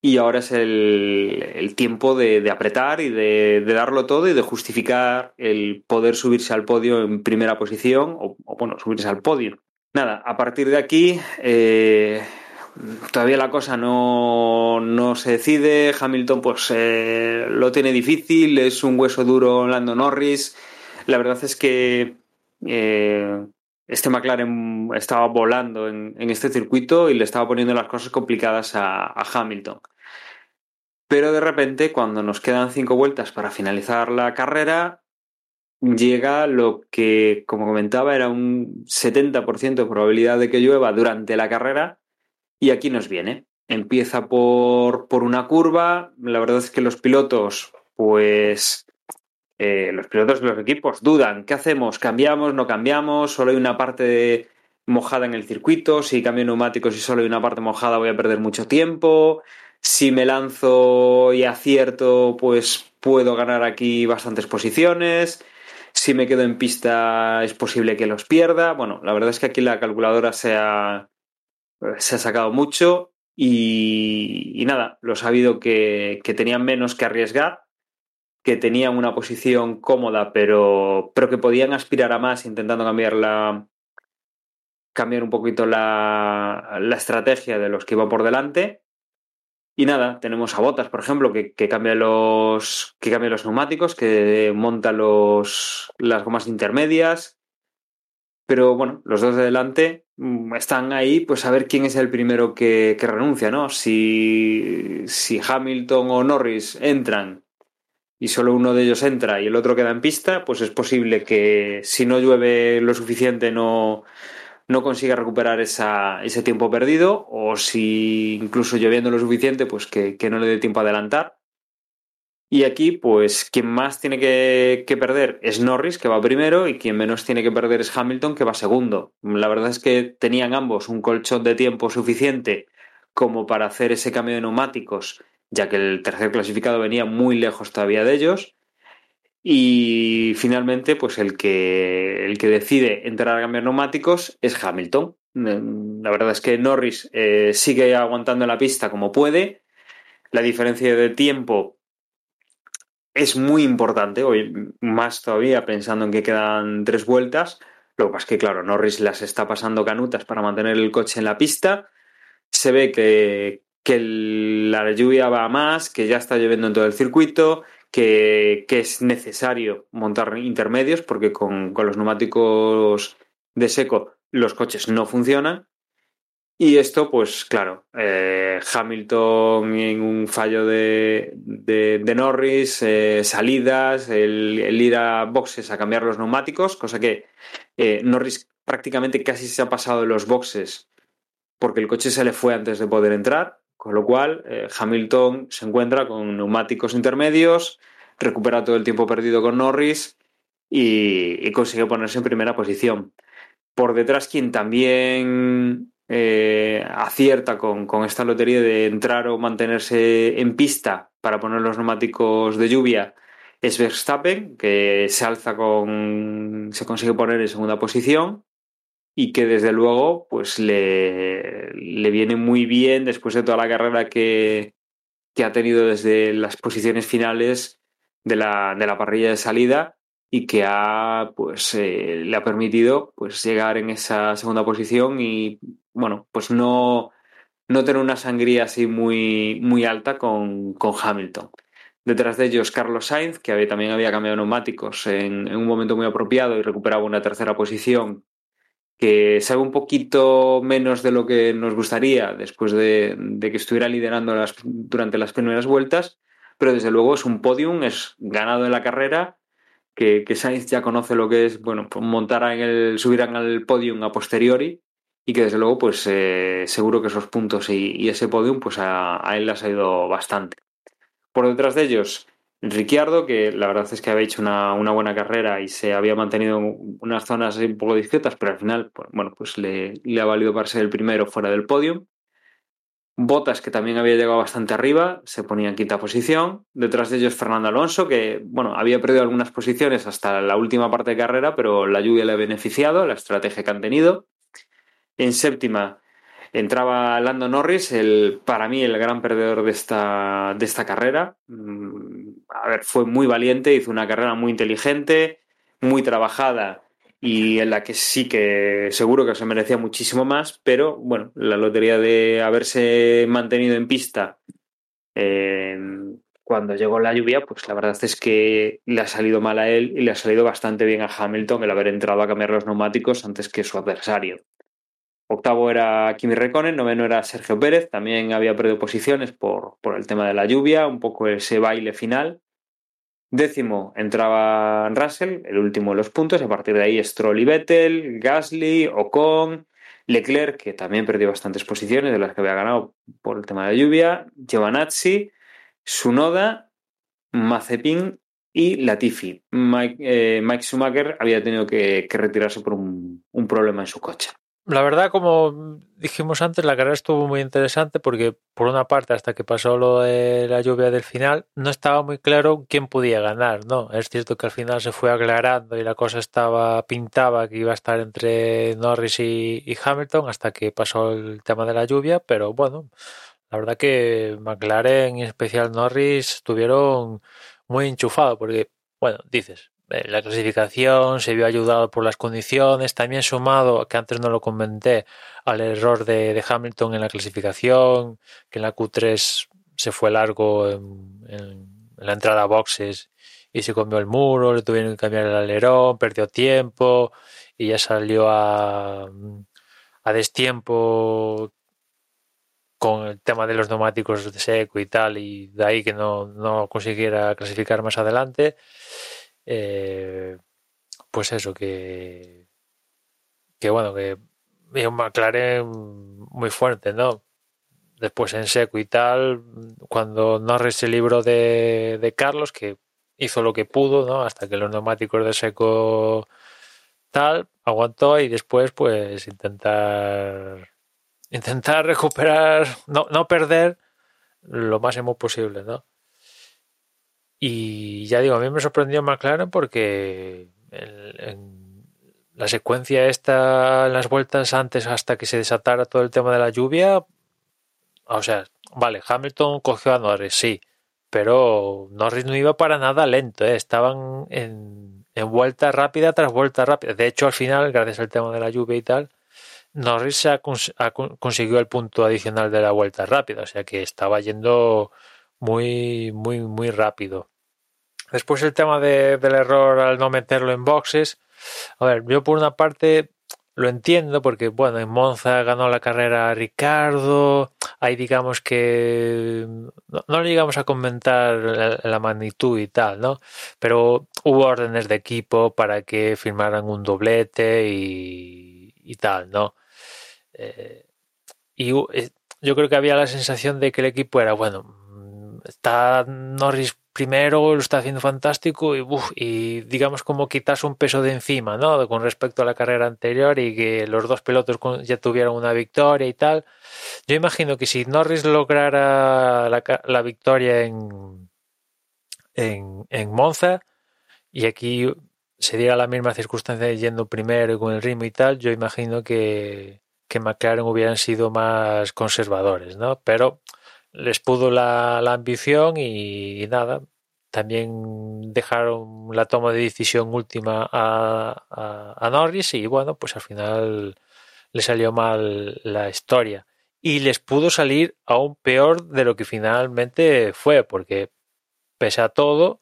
y ahora es el, el tiempo de, de, apretar y de, de, darlo todo y de justificar el poder subirse al podio en primera posición o, bueno, subirse al podio. Nada, a partir de aquí eh, todavía la cosa no, no, se decide. Hamilton pues eh, lo tiene difícil, es un hueso duro Lando Norris. La verdad es que eh, este McLaren estaba volando en, este circuito y le estaba poniendo las cosas complicadas a, a Hamilton. Pero de repente, cuando nos quedan cinco vueltas para finalizar la carrera, llega lo que, como comentaba, era un 70% de probabilidad de que llueva durante la carrera y aquí nos viene. Empieza por, por una curva, la verdad es que los pilotos, pues eh, los pilotos de los equipos dudan, ¿qué hacemos? ¿Cambiamos? ¿No cambiamos? Solo hay una parte mojada en el circuito, si cambio neumáticos y solo hay una parte mojada voy a perder mucho tiempo si me lanzo y acierto, pues puedo ganar aquí bastantes posiciones. Si me quedo en pista, es posible que los pierda. Bueno, la verdad es que aquí la calculadora se ha, se ha sacado mucho y, nada, lo he sabido que, que, tenían menos que arriesgar, que tenían una posición cómoda, pero, pero que podían aspirar a más intentando cambiar la, cambiar un poquito la, la estrategia de los que iban por delante y nada, tenemos a Botas, por ejemplo, que, cambia los, que cambia los neumáticos, que monta los, las gomas intermedias. Pero bueno, los dos de delante mm, están ahí, pues a ver quién es el primero que, que renuncia, ¿no? Si, si Hamilton o Norris entran y solo uno de ellos entra y el otro queda en pista, pues es posible que si no llueve lo suficiente no, no consiga recuperar ese tiempo perdido o si incluso lloviendo lo suficiente, pues que, que no le dé tiempo a adelantar. Y aquí, pues, quien más tiene que, que, perder es Norris, que va primero, y quien menos tiene que perder es Hamilton, que va segundo. La verdad es que tenían ambos un colchón de tiempo suficiente como para hacer ese cambio de neumáticos, ya que el tercer clasificado venía muy lejos todavía de ellos. Y finalmente, pues el que, el que decide entrar a cambiar neumáticos es Hamilton. Mm, la verdad es que Norris eh, sigue aguantando la pista como puede. La diferencia de tiempo es muy importante, hoy más todavía pensando en que quedan tres vueltas. Lo que pasa es que, claro, Norris las está pasando canutas para mantener el coche en la pista. Se ve que, que la lluvia va más, que ya está lloviendo en todo el circuito, que, que es necesario montar intermedios porque con, con, los neumáticos de seco los coches no funcionan. Y esto, pues claro, eh, Hamilton en un fallo de, de, Norris, eh, salidas, el, el, ir a boxes a cambiar los neumáticos, cosa que eh, Norris prácticamente casi se ha pasado de los boxes porque el coche se le fue antes de poder entrar, con lo cual eh, Hamilton se encuentra con neumáticos intermedios, recupera todo el tiempo perdido con Norris y, consigue ponerse en primera posición. Por detrás, quien también eh, acierta con, con, esta lotería de entrar o mantenerse en pista para poner los neumáticos de lluvia es Verstappen, que se alza con. se consigue poner en segunda posición y que desde luego pues le, le viene muy bien después de toda la carrera que, que ha tenido desde las posiciones finales de la, de la parrilla de salida y que ha pues eh, le ha permitido pues llegar en esa segunda posición y bueno pues no no tener una sangría así muy muy alta con, con Hamilton. Detrás de ellos Carlos Sainz que había, también había cambiado neumáticos en, en, un momento muy apropiado y recuperaba una tercera posición que sabe un poquito menos de lo que nos gustaría después de, que estuviera liderando las, durante las primeras vueltas pero desde luego es un podium es ganado en la carrera que, que Sainz ya conoce lo que es, bueno, pues montar en el, subir al podium a posteriori y que desde luego, pues eh, seguro que esos puntos y, y ese podium, pues a, a, él le ha salido bastante. Por detrás de ellos, Ricciardo, que la verdad es que había hecho una, buena carrera y se había mantenido en unas zonas un poco discretas, pero al final, pues, bueno, pues le, ha valido para ser el primero fuera del podium. Botas, que también había llegado bastante arriba, se ponía en quinta posición. Detrás de ellos Fernando Alonso, que bueno, había perdido algunas posiciones hasta la última parte de carrera, pero la lluvia le ha beneficiado, la estrategia que han tenido. En séptima entraba Lando Norris, el, para mí el gran perdedor de esta, de esta carrera. A ver, fue muy valiente, hizo una carrera muy inteligente, muy trabajada y en la que sí que seguro que se merecía muchísimo más, pero bueno, la lotería de haberse mantenido en pista eh, cuando llegó la lluvia, pues la verdad es que le ha salido mal a él y le ha salido bastante bien a Hamilton el haber entrado a cambiar los neumáticos antes que su adversario. Octavo era Kimi Reconen, noveno era Sergio Pérez, también había perdido posiciones por, por el tema de la lluvia, un poco ese baile final. Décimo entraba Russell, el último de los puntos, a partir de ahí Stroll y Vettel, Gasly, Ocon, Leclerc, que también perdió bastantes posiciones de las que había ganado por el tema de la lluvia, Giovanazzi, Sunoda, Mazepin y Latifi. Mike, eh, Schumacher había tenido que, que retirarse por un, un problema en su coche. La verdad, como dijimos antes, la carrera estuvo muy interesante porque, por una parte, hasta que pasó lo de la lluvia del final, no estaba muy claro quién podía ganar, ¿no? Es cierto que al final se fue aclarando y la cosa estaba pintaba que iba a estar entre Norris y, Hamilton hasta que pasó el tema de la lluvia, pero bueno, la verdad que McLaren y en especial Norris estuvieron muy enchufados porque, bueno, dices, la clasificación, se vio ayudado por las condiciones, también sumado, que antes no lo comenté, al error de, Hamilton en la clasificación, que en la Q3 se fue largo en, la entrada a boxes y se comió el muro, le tuvieron que cambiar el alerón, perdió tiempo y ya salió a, a destiempo con el tema de los neumáticos de seco y tal, y de ahí que no, no consiguiera clasificar más adelante. Eh, pues eso, que, que bueno, que un McLaren muy fuerte, ¿no? Después en seco y tal, cuando Norris se libró de, de Carlos, que hizo lo que pudo, ¿no? Hasta que los neumáticos de seco tal, aguantó y después pues intentar intentar recuperar, no, no perder lo máximo posible, ¿no? Y ya digo, a mí me sorprendió McLaren porque en, la secuencia esta, en las vueltas antes hasta que se desatara todo el tema de la lluvia, o sea, vale, Hamilton cogió a Norris, sí, pero Norris no iba para nada lento, ¿eh? estaban en, vuelta rápida tras vuelta rápida. De hecho, al final, gracias al tema de la lluvia y tal, Norris ha, ha, consiguió el punto adicional de la vuelta rápida, o sea que estaba yendo muy, muy, muy rápido. Después el tema de, del error al no meterlo en boxes. A ver, yo por una parte lo entiendo porque, bueno, en Monza ganó la carrera Ricardo, ahí digamos que no, no llegamos a comentar la, magnitud y tal, ¿no? Pero hubo órdenes de equipo para que firmaran un doblete y, y tal, ¿no? Eh, y eh, yo creo que había la sensación de que el equipo era, bueno, está Norris primero lo está haciendo fantástico y, y digamos como quitarse un peso de encima, ¿no? Con respecto a la carrera anterior y que los dos pilotos ya tuvieron una victoria y tal. Yo imagino que si Norris lograra la, la victoria en, en, en, Monza y aquí se diera la misma circunstancia yendo primero y con el ritmo y tal, yo imagino que, que McLaren hubieran sido más conservadores, ¿no? Pero les pudo la, ambición y, nada, también dejaron la toma de decisión última a, Norris y bueno, pues al final le salió mal la historia. Y les pudo salir aún peor de lo que finalmente fue, porque pese a todo,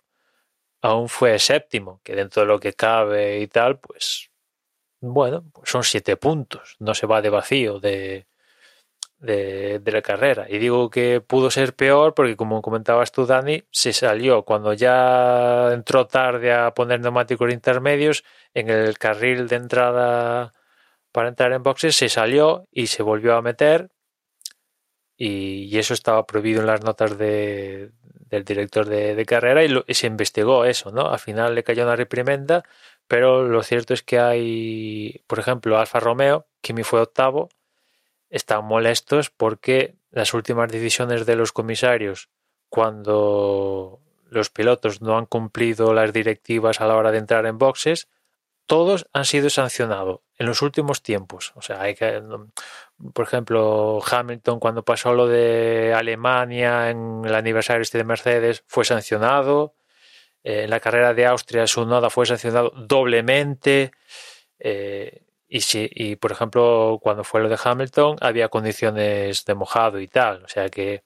aún fue séptimo, que dentro de lo que cabe y tal, pues bueno, pues son siete puntos, no se va de vacío de, de, la carrera. Y digo que pudo ser peor porque, como comentabas tú, Dani, se salió cuando ya entró tarde a poner neumáticos intermedios en el carril de entrada para entrar en boxes, se salió y se volvió a meter. Y, eso estaba prohibido en las notas de, del director de, de carrera y, lo, y, se investigó eso, ¿no? Al final le cayó una reprimenda, pero lo cierto es que hay, por ejemplo, Alfa Romeo, Kimi fue octavo, están molestos porque las últimas decisiones de los comisarios cuando los pilotos no han cumplido las directivas a la hora de entrar en boxes, todos han sido sancionados en los últimos tiempos. O sea, hay que, por ejemplo, Hamilton cuando pasó lo de Alemania en el aniversario este de Mercedes fue sancionado. Eh, en la carrera de Austria su noda fue sancionado doblemente. Eh, y, si, y por ejemplo, cuando fue lo de Hamilton, había condiciones de mojado y tal. O sea que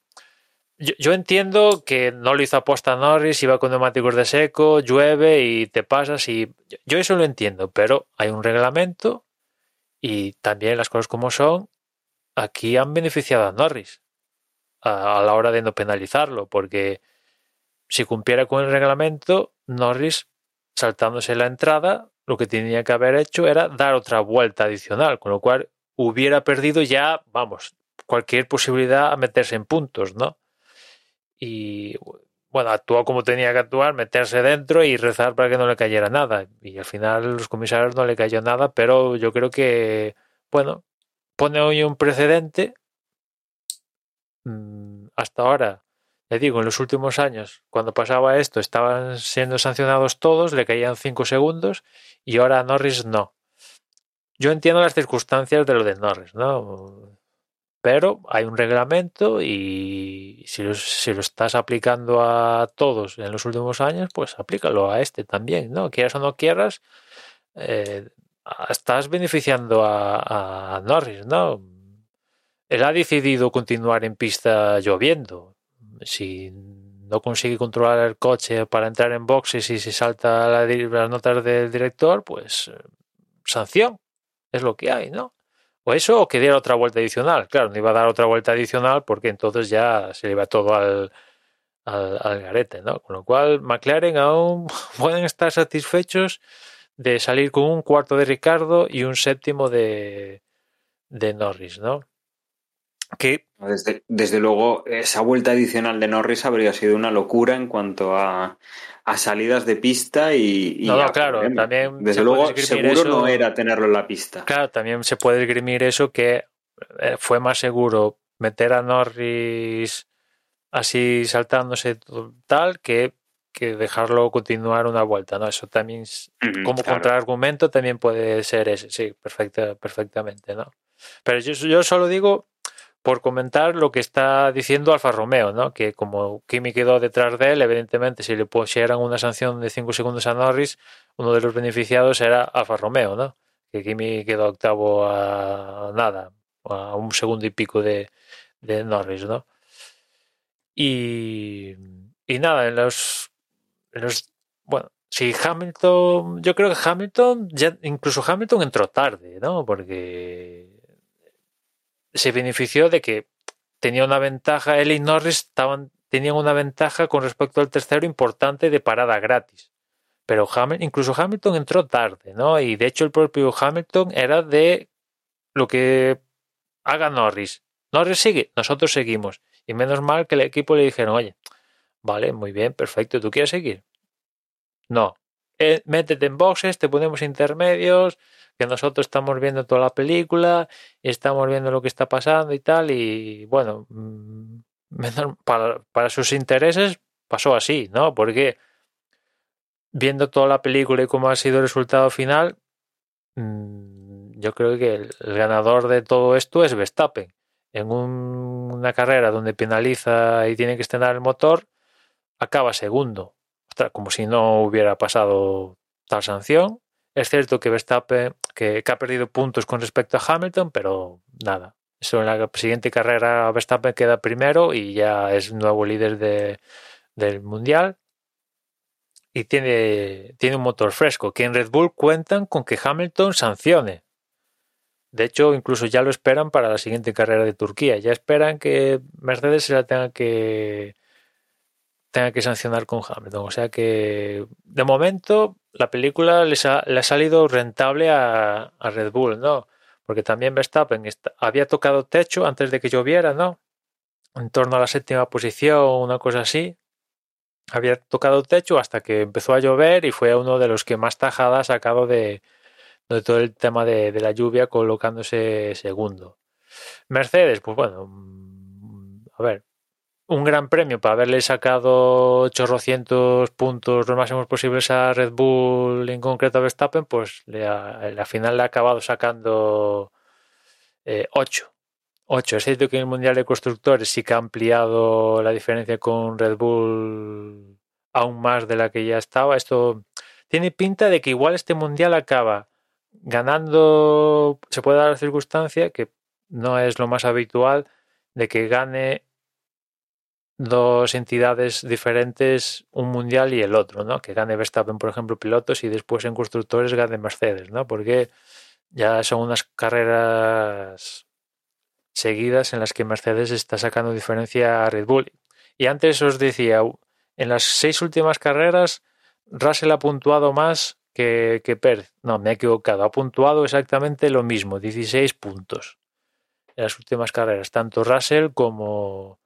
yo, entiendo que no lo hizo aposta Norris, iba con neumáticos de seco, llueve y te pasas. y Yo eso lo entiendo, pero hay un reglamento y también las cosas como son. Aquí han beneficiado a Norris a, a la hora de no penalizarlo, porque si cumpliera con el reglamento, Norris saltándose la entrada lo que tenía que haber hecho era dar otra vuelta adicional, con lo cual hubiera perdido ya, vamos, cualquier posibilidad a meterse en puntos, ¿no? Y bueno, actuó como tenía que actuar, meterse dentro y rezar para que no le cayera nada. Y al final los comisarios no le cayó nada, pero yo creo que, bueno, pone hoy un precedente. Mm, hasta ahora le digo, en los últimos años, cuando pasaba esto, estaban siendo sancionados todos, le caían cinco segundos y ahora Norris no. Yo entiendo las circunstancias de lo de Norris, ¿no? Pero hay un reglamento y si lo, estás aplicando a todos en los últimos años, pues aplícalo a este también, ¿no? Quieras o no quieras, eh, estás beneficiando a, a Norris, ¿no? Él ha decidido continuar en pista lloviendo si no consigue controlar el coche para entrar en boxes y si salta la, las notas del director, pues eh, sanción. Es lo que hay, ¿no? O eso o que diera otra vuelta adicional. Claro, no iba a dar otra vuelta adicional porque entonces ya se le iba todo al, al, al garete, ¿no? Con lo cual, McLaren aún pueden estar satisfechos de salir con un cuarto de Ricardo y un séptimo de, de Norris, ¿no? Que desde, desde, luego esa vuelta adicional de Norris habría sido una locura en cuanto a, a salidas de pista y, y no, no claro también desde luego seguro eso, no era tenerlo en la pista claro también se puede esgrimir eso que eh, fue más seguro meter a Norris así saltándose tal que que dejarlo continuar una vuelta, ¿no? Eso también, mm, como claro. contraargumento, también puede ser ese, sí, perfecta, perfectamente, ¿no? Pero yo, yo solo digo por comentar lo que está diciendo Alfa Romeo, ¿no? Que como Kimi quedó detrás de él, evidentemente si le pusieran una sanción de 5 segundos a Norris, uno de los beneficiados era Alfa Romeo, ¿no? Que Kimi quedó octavo a nada, a un segundo y pico de, Norris, ¿no? Y, y nada, en los, en los bueno, si Hamilton, yo creo que Hamilton, ya, incluso Hamilton entró tarde, ¿no? Porque se benefició de que tenía una ventaja, él y Norris estaban, tenían una ventaja con respecto al tercero importante de parada gratis. Pero Hamilton, incluso Hamilton entró tarde, ¿no? Y de hecho el propio Hamilton era de lo que haga Norris. Norris sigue, nosotros seguimos. Y menos mal que el equipo le dijeron, oye, vale, muy bien, perfecto, ¿tú quieres seguir? No. Eh, métete en boxes, te ponemos intermedios, que nosotros estamos viendo toda la película estamos viendo lo que está pasando y tal. Y bueno, mm, para, para sus intereses pasó así, ¿no? Porque viendo toda la película y cómo ha sido el resultado final, mm, yo creo que el, ganador de todo esto es Verstappen. En una carrera donde penaliza y tiene que estrenar el motor, acaba segundo como si no hubiera pasado tal sanción. Es cierto que Verstappen que, ha perdido puntos con respecto a Hamilton, pero nada. En la siguiente carrera Verstappen queda primero y ya es nuevo líder de, del mundial. Y tiene, tiene un motor fresco, que en Red Bull cuentan con que Hamilton sancione. De hecho, incluso ya lo esperan para la siguiente carrera de Turquía. Ya esperan que Mercedes se la tenga que, tenga que sancionar con Hamilton. O sea que de momento la película les ha, le ha salido rentable a, Red Bull, ¿no? Porque también Verstappen había tocado techo antes de que lloviera, ¿no? En torno a la séptima posición, una cosa así. Había tocado techo hasta que empezó a llover y fue uno de los que más tajada ha sacado de, de todo el tema de, de la lluvia colocándose segundo. Mercedes, pues bueno, mm, a ver, un gran premio para haberle sacado 800 puntos los máximos posibles a Red Bull, en concreto a Verstappen, pues le al final le ha acabado sacando 8. Eh, 8. Es cierto que en el Mundial de Constructores sí que ha ampliado la diferencia con Red Bull aún más de la que ya estaba. Esto tiene pinta de que igual este Mundial acaba ganando, se puede dar la circunstancia, que no es lo más habitual, de que gane dos entidades diferentes, un mundial y el otro, ¿no? Que gane Verstappen, por ejemplo, pilotos y después en constructores gane Mercedes, ¿no? Porque ya son unas carreras seguidas en las que Mercedes está sacando diferencia a Red Bull. Y antes os decía, en las seis últimas carreras, Russell ha puntuado más que, que Pérez. No, me he equivocado. Ha puntuado exactamente lo mismo, 16 puntos en las últimas carreras, tanto Russell como,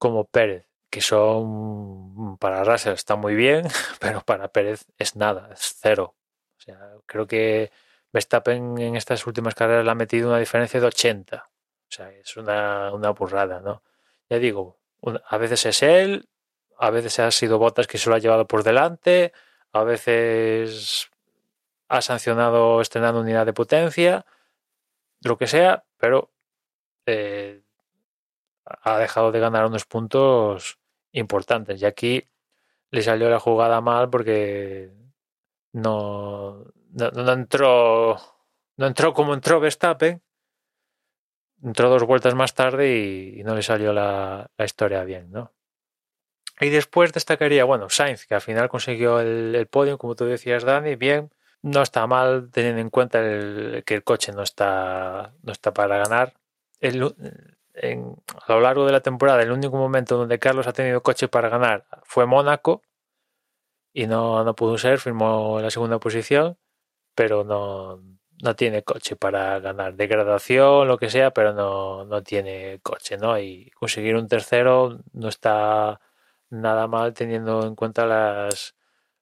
como Pérez, que son para Russell está muy bien, pero para Pérez es nada, es cero. O sea, creo que Verstappen en estas últimas carreras le ha metido una diferencia de 80. O sea, es una, una burrada, ¿no? Ya digo, a veces es él, a veces ha sido Botas que se lo ha llevado por delante, a veces ha sancionado estrenando unidad de potencia, lo que sea, pero eh, ha dejado de ganar unos puntos importantes. Y aquí le salió la jugada mal porque no, no, entró no entró como entró Verstappen. Entró dos vueltas más tarde y, no le salió la, historia bien, ¿no? Y después destacaría, bueno, Sainz, que al final consiguió el, podio, como tú decías, Dani, bien. No está mal teniendo en cuenta que el coche no está, no está para ganar. El, a lo largo de la temporada, el único momento donde Carlos ha tenido coche para ganar fue Mónaco y no, no pudo ser, firmó en la segunda posición, pero no, no tiene coche para ganar degradación, lo que sea, pero no, no tiene coche, ¿no? Y conseguir un tercero no está nada mal teniendo en cuenta las,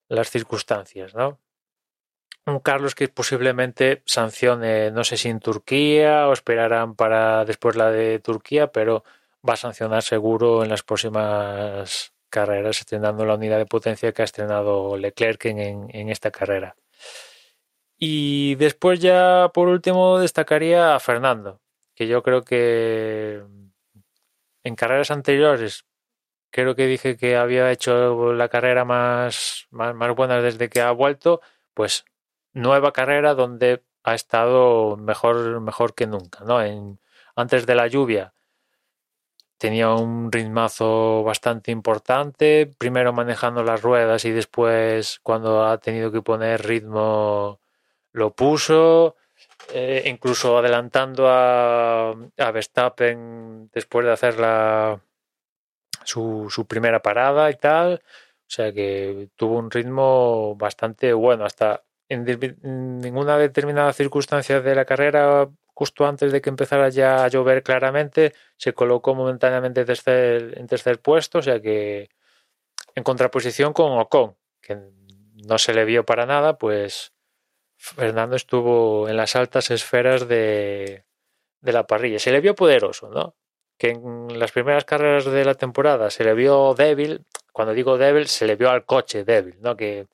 las circunstancias, ¿no? Un Carlos que posiblemente sancione, no sé si en Turquía o esperarán para después la de Turquía, pero va a sancionar seguro en las próximas carreras, estrenando la unidad de potencia que ha estrenado Leclerc en, en esta carrera. Y después ya por último destacaría a Fernando, que yo creo que en carreras anteriores creo que dije que había hecho la carrera más, más, más buena desde que ha vuelto, pues nueva carrera donde ha estado mejor, mejor que nunca, ¿no? En, antes de la lluvia tenía un ritmazo bastante importante, primero manejando las ruedas y después cuando ha tenido que poner ritmo lo puso, eh, incluso adelantando a, a, Verstappen después de hacer la, su, su primera parada y tal, o sea que tuvo un ritmo bastante bueno, hasta en, ninguna determinada circunstancia de la carrera justo antes de que empezara ya a llover claramente, se colocó momentáneamente en tercer puesto, o sea que en contraposición con Ocon, que no se le vio para nada, pues Fernando estuvo en las altas esferas de, de la parrilla. Se le vio poderoso, ¿no? Que en las primeras carreras de la temporada se le vio débil. Cuando digo débil, se le vio al coche débil, ¿no? Que,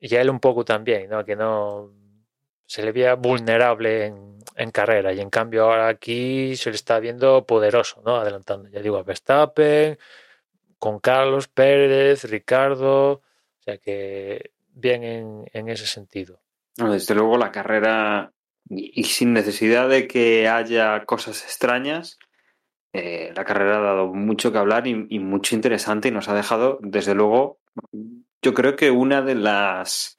y a él un poco también, ¿no? Que no se le veía vulnerable en, en, carrera y en cambio ahora aquí se le está viendo poderoso, ¿no? Adelantando, ya digo, a Verstappen, con Carlos Pérez, Ricardo, o sea que bien en, en ese sentido. Desde luego la carrera y, sin necesidad de que haya cosas extrañas, eh, la carrera ha dado mucho que hablar y, y mucho interesante y nos ha dejado, desde luego, yo creo que una de las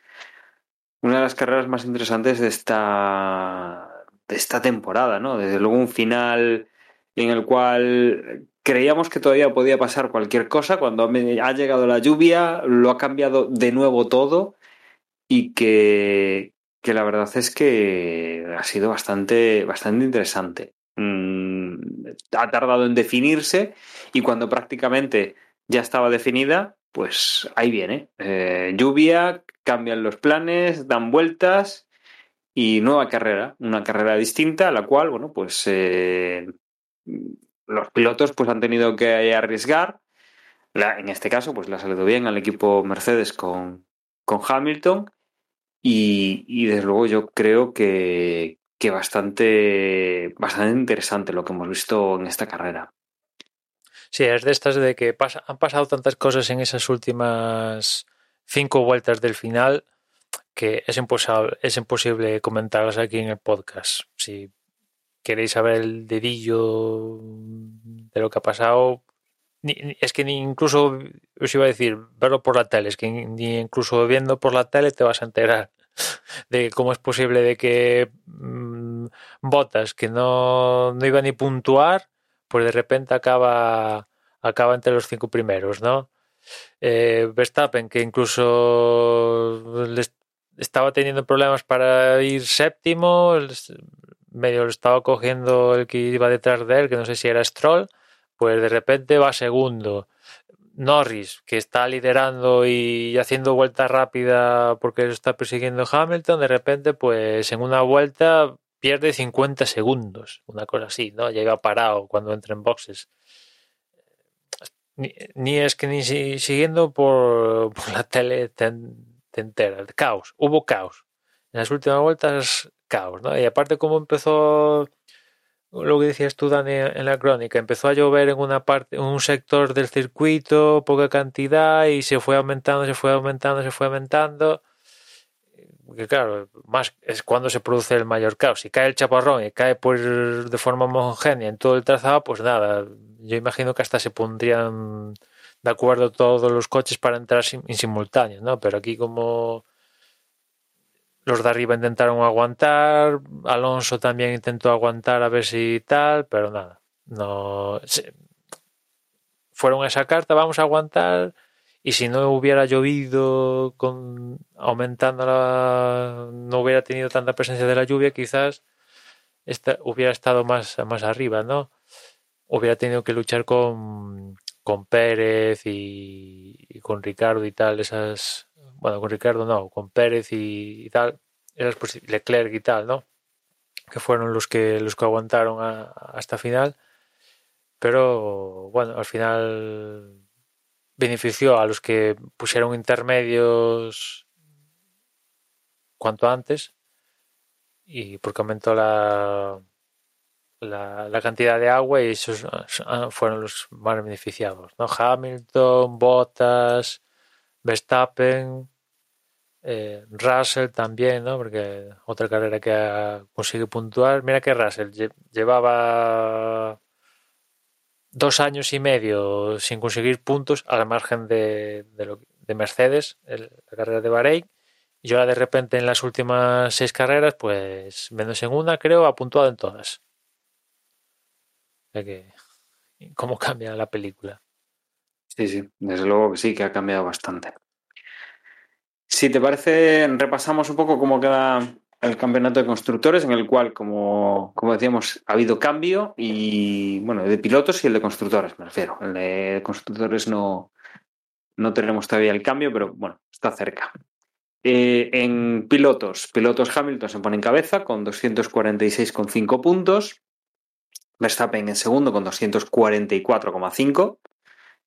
una de las carreras más interesantes de esta, de esta temporada, ¿no? Desde luego un final en el cual creíamos que todavía podía pasar cualquier cosa, cuando ha llegado la lluvia lo ha cambiado de nuevo todo y que, que la verdad es que ha sido bastante, bastante interesante. Mm, ha tardado en definirse y cuando prácticamente ya estaba definida, pues ahí viene. Eh, lluvia, cambian los planes, dan vueltas y nueva carrera, una carrera distinta, a la cual, bueno, pues eh, los pilotos pues han tenido que arriesgar. En este caso, pues le ha salido bien al equipo Mercedes con, con Hamilton. Y, y, desde luego yo creo que, que bastante, bastante interesante lo que hemos visto en esta carrera. Sí, es de estas de que pasa, han pasado tantas cosas en esas últimas cinco vueltas del final que es imposible, es imposible comentarlas aquí en el podcast. Si queréis saber el dedillo de lo que ha pasado, ni, es que ni incluso os iba a decir verlo por la tele, es que ni incluso viendo por la tele te vas a enterar de cómo es posible de que mmm, Botas, que no, no iba ni puntuar, pues de repente acaba, acaba entre los cinco primeros, ¿no? Eh, Verstappen, que incluso estaba teniendo problemas para ir séptimo, medio lo estaba cogiendo el que iba detrás de él, que no sé si era Stroll, pues de repente va segundo. Norris, que está liderando y haciendo vuelta rápida porque lo está persiguiendo Hamilton, de repente, pues en una vuelta pierde 50 segundos, una cosa así, ¿no? Llega parado cuando entra en boxes. Ni, es que ni si, siguiendo por, la tele te, te entera. Caos, hubo caos. En las últimas vueltas, caos, ¿no? Y aparte, como empezó lo que decías tú, Dani, en la crónica, empezó a llover en una parte, en un sector del circuito, poca cantidad, y se fue aumentando, se fue aumentando, se fue aumentando que claro, más es cuando se produce el mayor caos. Si cae el chaparrón y cae pues de forma homogénea en todo el trazado, pues nada, yo imagino que hasta se pondrían de acuerdo todos los coches para entrar en simultáneo, ¿no? Pero aquí como los de arriba intentaron aguantar, Alonso también intentó aguantar a ver si tal, pero nada, no fueron a esa carta, vamos a aguantar y si no hubiera llovido con aumentando la no hubiera tenido tanta presencia de la lluvia quizás esta, hubiera estado más, más arriba no hubiera tenido que luchar con, con Pérez y, con Ricardo y tal esas bueno con Ricardo no con Pérez y, y tal esas Leclerc y tal no que fueron los que los que aguantaron hasta final. Pero bueno al final benefició a los que pusieron intermedios cuanto antes y porque aumentó la la, cantidad de agua y esos ah, fueron los más beneficiados. ¿no? Hamilton, Bottas, Verstappen, eh, Russell también, ¿no? Porque otra carrera que consigue puntuar. Mira que Russell llevaba dos años y medio sin conseguir puntos a la margen de, de, Mercedes, la carrera de Bahrein. Y ahora de repente en las últimas seis carreras, pues menos en una, creo, ha puntuado en todas. O que, ¿cómo cambia la película? Sí, sí, desde luego sí, que ha cambiado bastante. Si te parece, repasamos un poco cómo queda el campeonato de constructores, en el cual, como, como, decíamos, ha habido cambio y, bueno, de pilotos y el de constructores, me refiero. El de constructores no, no tenemos todavía el cambio, pero bueno, está cerca. Eh, en pilotos, pilotos Hamilton se pone en cabeza con 246,5 puntos. Verstappen en segundo con 244,5.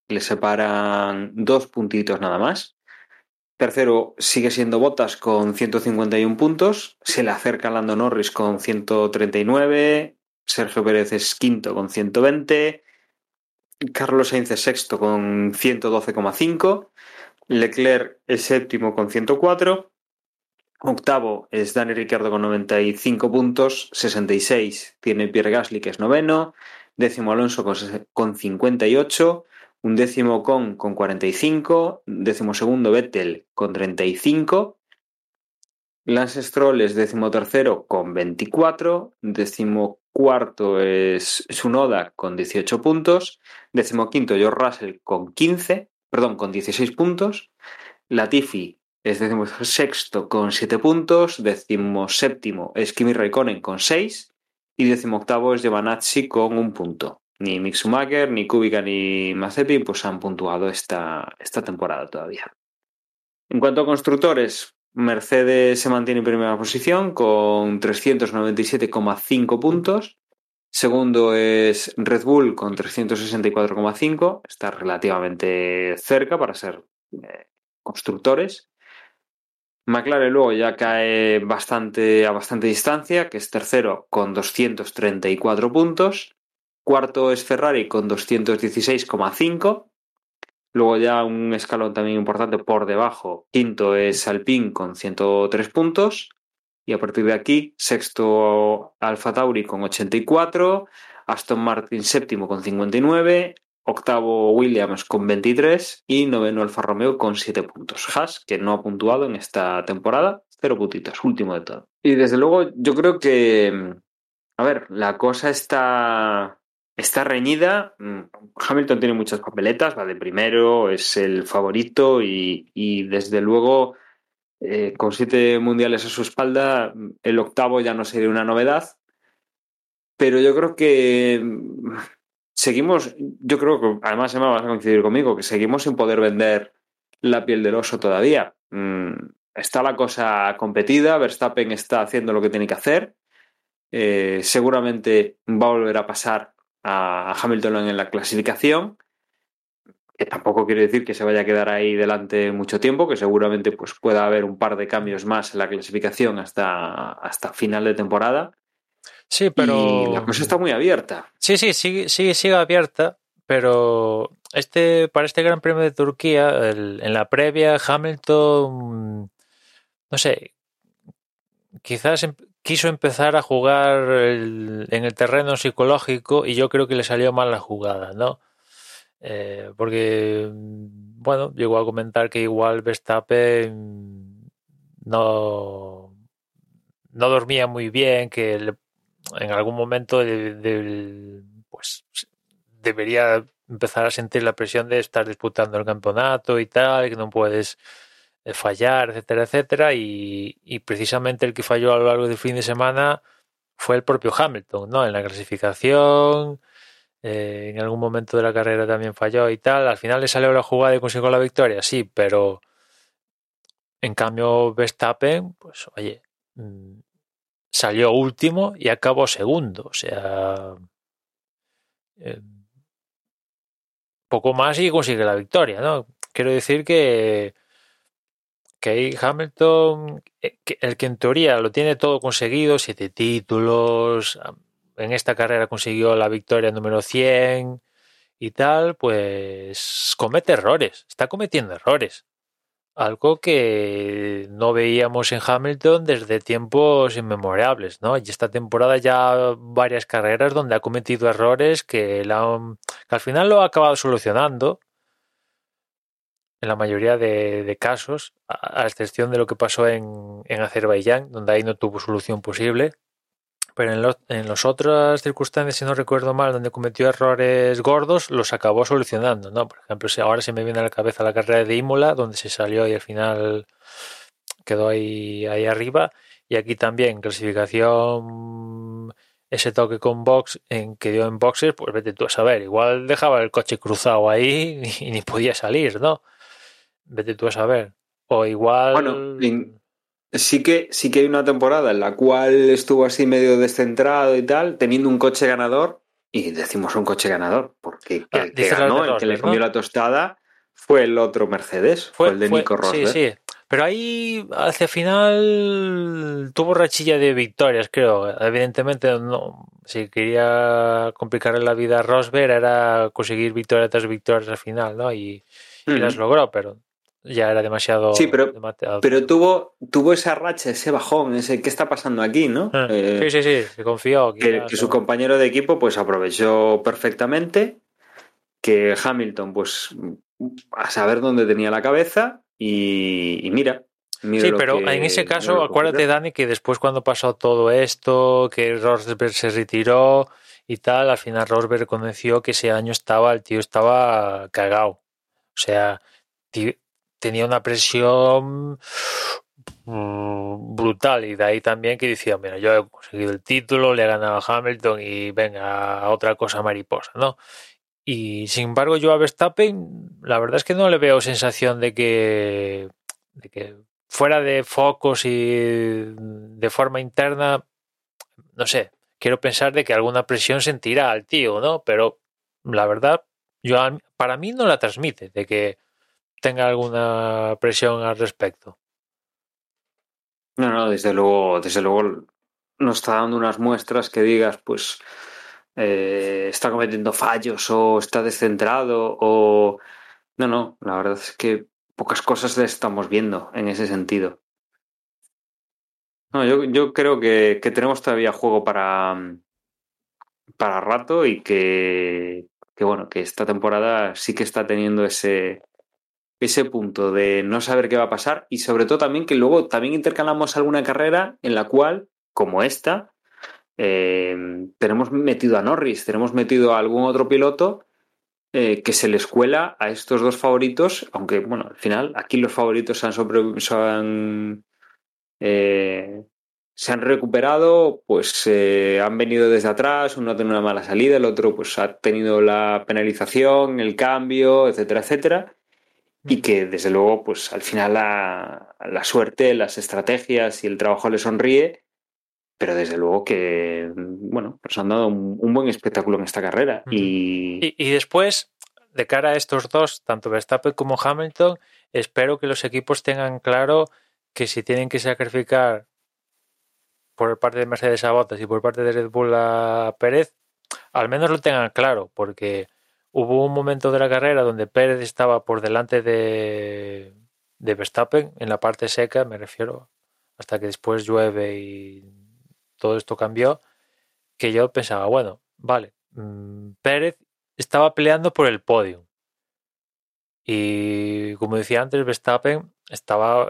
Le separan dos puntitos nada más. Tercero sigue siendo Bottas con 151 puntos. Se le acerca Lando Norris con 139. Sergio Pérez es quinto con 120. Carlos Sainz es sexto con 112,5. Leclerc es séptimo con 104. Octavo es Dani Ricciardo con 95 puntos. 66 tiene Pierre Gasly que es noveno. Décimo Alonso con 58 un décimo con con 45, décimo segundo Vettel con 35, Lance Stroll es décimo tercero con 24, décimo cuarto es Sunoda con 18 puntos, décimo quinto George Russell con 15, perdón, con 16 puntos, Latifi es décimo sexto con 7 puntos, décimo séptimo es Kimi Raikkonen con 6 y décimo octavo es Giovanazzi con un punto ni Mick ni Kubica, ni Mazepin pues han puntuado esta, esta temporada todavía. En cuanto a constructores, Mercedes se mantiene en primera posición con 397,5 puntos. Segundo es Red Bull con 364,5. Está relativamente cerca para ser eh, constructores. McLaren luego ya cae bastante a bastante distancia, que es tercero con 234 puntos. Cuarto es Ferrari con 216,5. Luego ya un escalón también importante por debajo. Quinto es Alpine con 103 puntos. Y a partir de aquí, sexto Alfa Tauri con 84. Aston Martin séptimo con 59. Octavo Williams con 23. Y noveno Alfa Romeo con 7 puntos. Haas, que no ha puntuado en esta temporada, cero puntitos, último de todo. Y desde luego yo creo que... A ver, la cosa está Está reñida. Mm, Hamilton tiene muchas papeletas, va de primero, es el favorito y, desde luego eh, con siete mundiales a su espalda, el octavo ya no sería una novedad. Pero yo creo que mm, seguimos, yo creo que además Emma vas a coincidir conmigo, que seguimos sin poder vender la piel del oso todavía. Mm, está la cosa competida, Verstappen está haciendo lo que tiene que hacer. Eh, seguramente va a volver a pasar a Hamilton en la clasificación, que tampoco quiere decir que se vaya a quedar ahí delante mucho tiempo, que seguramente pues, pueda haber un par de cambios más en la clasificación hasta, hasta final de temporada. Sí, pero. la cosa está muy abierta. Sí, sí, sigue, sigue, sigue abierta, pero este, para este Gran Premio de Turquía, en la previa, Hamilton. No sé. Quizás em, quiso empezar a jugar en el terreno psicológico y yo creo que le salió mal la jugada, ¿no? Eh, porque, bueno, llegó a comentar que igual Verstappen no, no dormía muy bien, que en algún momento pues debería empezar a sentir la presión de estar disputando el campeonato y tal, que no puedes fallar, etcétera, etcétera, y, precisamente el que falló a lo largo del fin de semana fue el propio Hamilton, ¿no? En la clasificación, eh, en algún momento de la carrera también falló y tal. Al final le salió la jugada y consiguió la victoria, sí, pero en cambio Verstappen, pues oye, mm, salió último y acabó segundo, o sea, eh, poco más y consigue la victoria, ¿no? Quiero decir que que Hamilton, eh, el que en teoría lo tiene todo conseguido, siete títulos, en esta carrera consiguió la victoria número 100 y tal, pues comete errores, está cometiendo errores. Algo que no veíamos en Hamilton desde tiempos inmemorables, ¿no? Y esta temporada ya varias carreras donde ha cometido errores que, al final lo ha acabado solucionando en la mayoría de, casos, a, excepción de lo que pasó en, Azerbaiyán, donde ahí no tuvo solución posible. Pero en, en las otras circunstancias, si no recuerdo mal, donde cometió errores gordos, los acabó solucionando, ¿no? Por ejemplo, ahora se me viene a la cabeza la carrera de Imola, donde se salió y al final quedó ahí, ahí arriba. Y aquí también, clasificación, ese toque con box que dio en boxes, pues vete tú a saber. Igual dejaba el coche cruzado ahí y, ni podía salir, ¿no? Vete tú a saber. O igual. Bueno, Sí que, sí que hay una temporada en la cual estuvo así medio descentrado y tal, teniendo un coche ganador, y decimos un coche ganador, porque ah, el que ganó, el que le comió la tostada, fue el otro Mercedes, fue, el de Nico Rosberg. Sí, sí. Pero ahí, hacia final, tuvo rachilla de victorias, creo. Evidentemente, no. Si quería complicarle la vida a Rosberg, era conseguir victoria tras victorias al final, ¿no? Y, y las logró, pero ya era demasiado. Sí, pero, pero tuvo, tuvo esa racha, ese bajón, ese qué está pasando aquí, ¿no? Ah, eh, sí, sí, sí, se confió. Que, su compañero de equipo pues aprovechó perfectamente, que Hamilton pues a saber dónde tenía la cabeza y, mira. sí, pero en ese caso, acuérdate, Dani, que después cuando pasó todo esto, que Rosberg se retiró y tal, al final Rosberg reconoció que ese año estaba, el tío estaba cagado. O sea, tenía una presión mm, brutal y de ahí también que decía, mira, yo he conseguido el título, le he ganado a Hamilton y venga, otra cosa mariposa, ¿no? Y sin embargo yo a Verstappen, la verdad es que no le veo sensación de que, de que fuera de focos y de forma interna, no sé, quiero pensar de que alguna presión sentirá al tío, ¿no? Pero la verdad, yo para mí no la transmite, de que tenga alguna presión al respecto. No, no, desde luego, desde luego nos está dando unas muestras que digas, pues eh, está cometiendo fallos o está descentrado o no, no, la verdad es que pocas cosas le estamos viendo en ese sentido. No, yo, yo creo que, que, tenemos todavía juego para, para rato y que, que bueno, que esta temporada sí que está teniendo ese, ese punto de no saber qué va a pasar y sobre todo también que luego también intercalamos alguna carrera en la cual, como esta, eh, tenemos metido a Norris, tenemos metido a algún otro piloto eh, que se le escuela a estos dos favoritos, aunque bueno, al final aquí los favoritos se han, eh, se han recuperado, pues han venido desde atrás, uno ha tenido una mala salida, el otro pues ha tenido la penalización, el cambio, etcétera, etcétera y que desde luego, pues al final la, la, suerte, las estrategias y el trabajo le sonríe, pero desde luego que, bueno, nos han dado un, buen espectáculo en esta carrera. y... y... después, de cara a estos dos, tanto Verstappen como Hamilton, espero que los equipos tengan claro que si tienen que sacrificar por parte de Mercedes a Bottas y por parte de Red Bull a Pérez, al menos lo tengan claro, porque Hubo un momento de la carrera donde Pérez estaba por delante de, Verstappen en la parte seca, me refiero, hasta que después llueve y todo esto cambió, que yo pensaba, bueno, vale, mm, Pérez estaba peleando por el podio. Y como decía antes, Verstappen estaba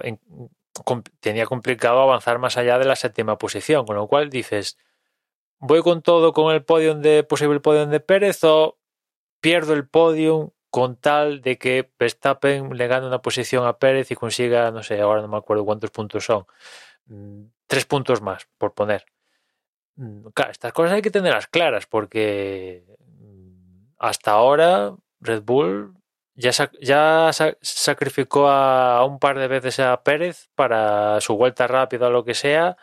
tenía complicado avanzar más allá de la séptima posición, con lo cual dices, ¿voy con todo con el podio de posible podio de Pérez o pierdo el podium con tal de que Verstappen le gane una posición a Pérez y consiga, no sé, ahora no me acuerdo cuántos puntos son, mm, tres puntos más, por poner. Mm, estas cosas hay que tenerlas claras porque mm, hasta ahora Red Bull ya, ya sacrificó a, un par de veces a Pérez para su vuelta rápida o lo que sea,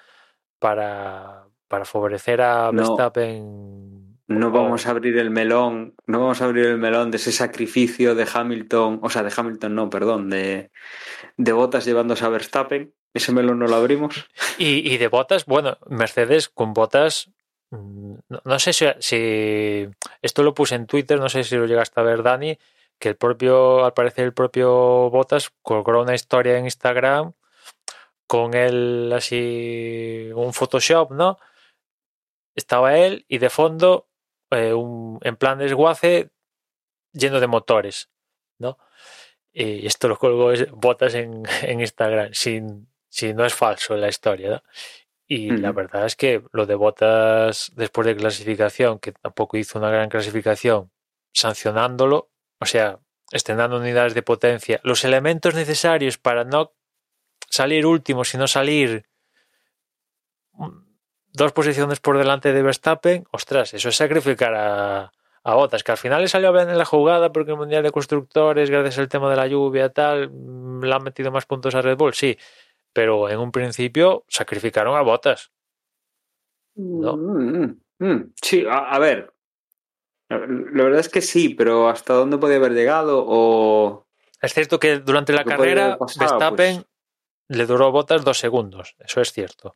para, para favorecer a Verstappen no vamos a abrir el melón, no vamos a abrir el melón de ese sacrificio de Hamilton, o sea, de Hamilton no, perdón, de, de Botas llevándose a Verstappen. Ese melón no lo abrimos. Y, y de Botas, bueno, Mercedes con Botas mm, no, no sé si, si, esto lo puse en Twitter, no sé si lo llegaste a ver, Dani, que el propio, al parecer el propio Botas colgó una historia en Instagram con él así, un Photoshop, ¿no? Estaba él y de fondo, eh, un, en plan desguace, lleno de motores, ¿no? Y esto lo colgó Botas en, en Instagram, sin, si no es falso la historia, ¿no? Y la verdad es que lo de Botas después de clasificación, que tampoco hizo una gran clasificación, sancionándolo, o sea, estrenando unidades de potencia, los elementos necesarios para no salir último, sino salir dos posiciones por delante de Verstappen, ostras, eso es sacrificar a, a Botas, que al final le salió bien en la jugada porque el Mundial de Constructores, gracias al tema de la lluvia tal, le han metido más puntos a Red Bull, sí, pero en un principio sacrificaron a Botas. ¿no? Mm, mm, sí, a, a, ver. La verdad es que sí, pero ¿hasta dónde podía haber llegado? O... Es cierto que durante la carrera pasado, Verstappen pues... le duró Botas dos segundos, eso es cierto.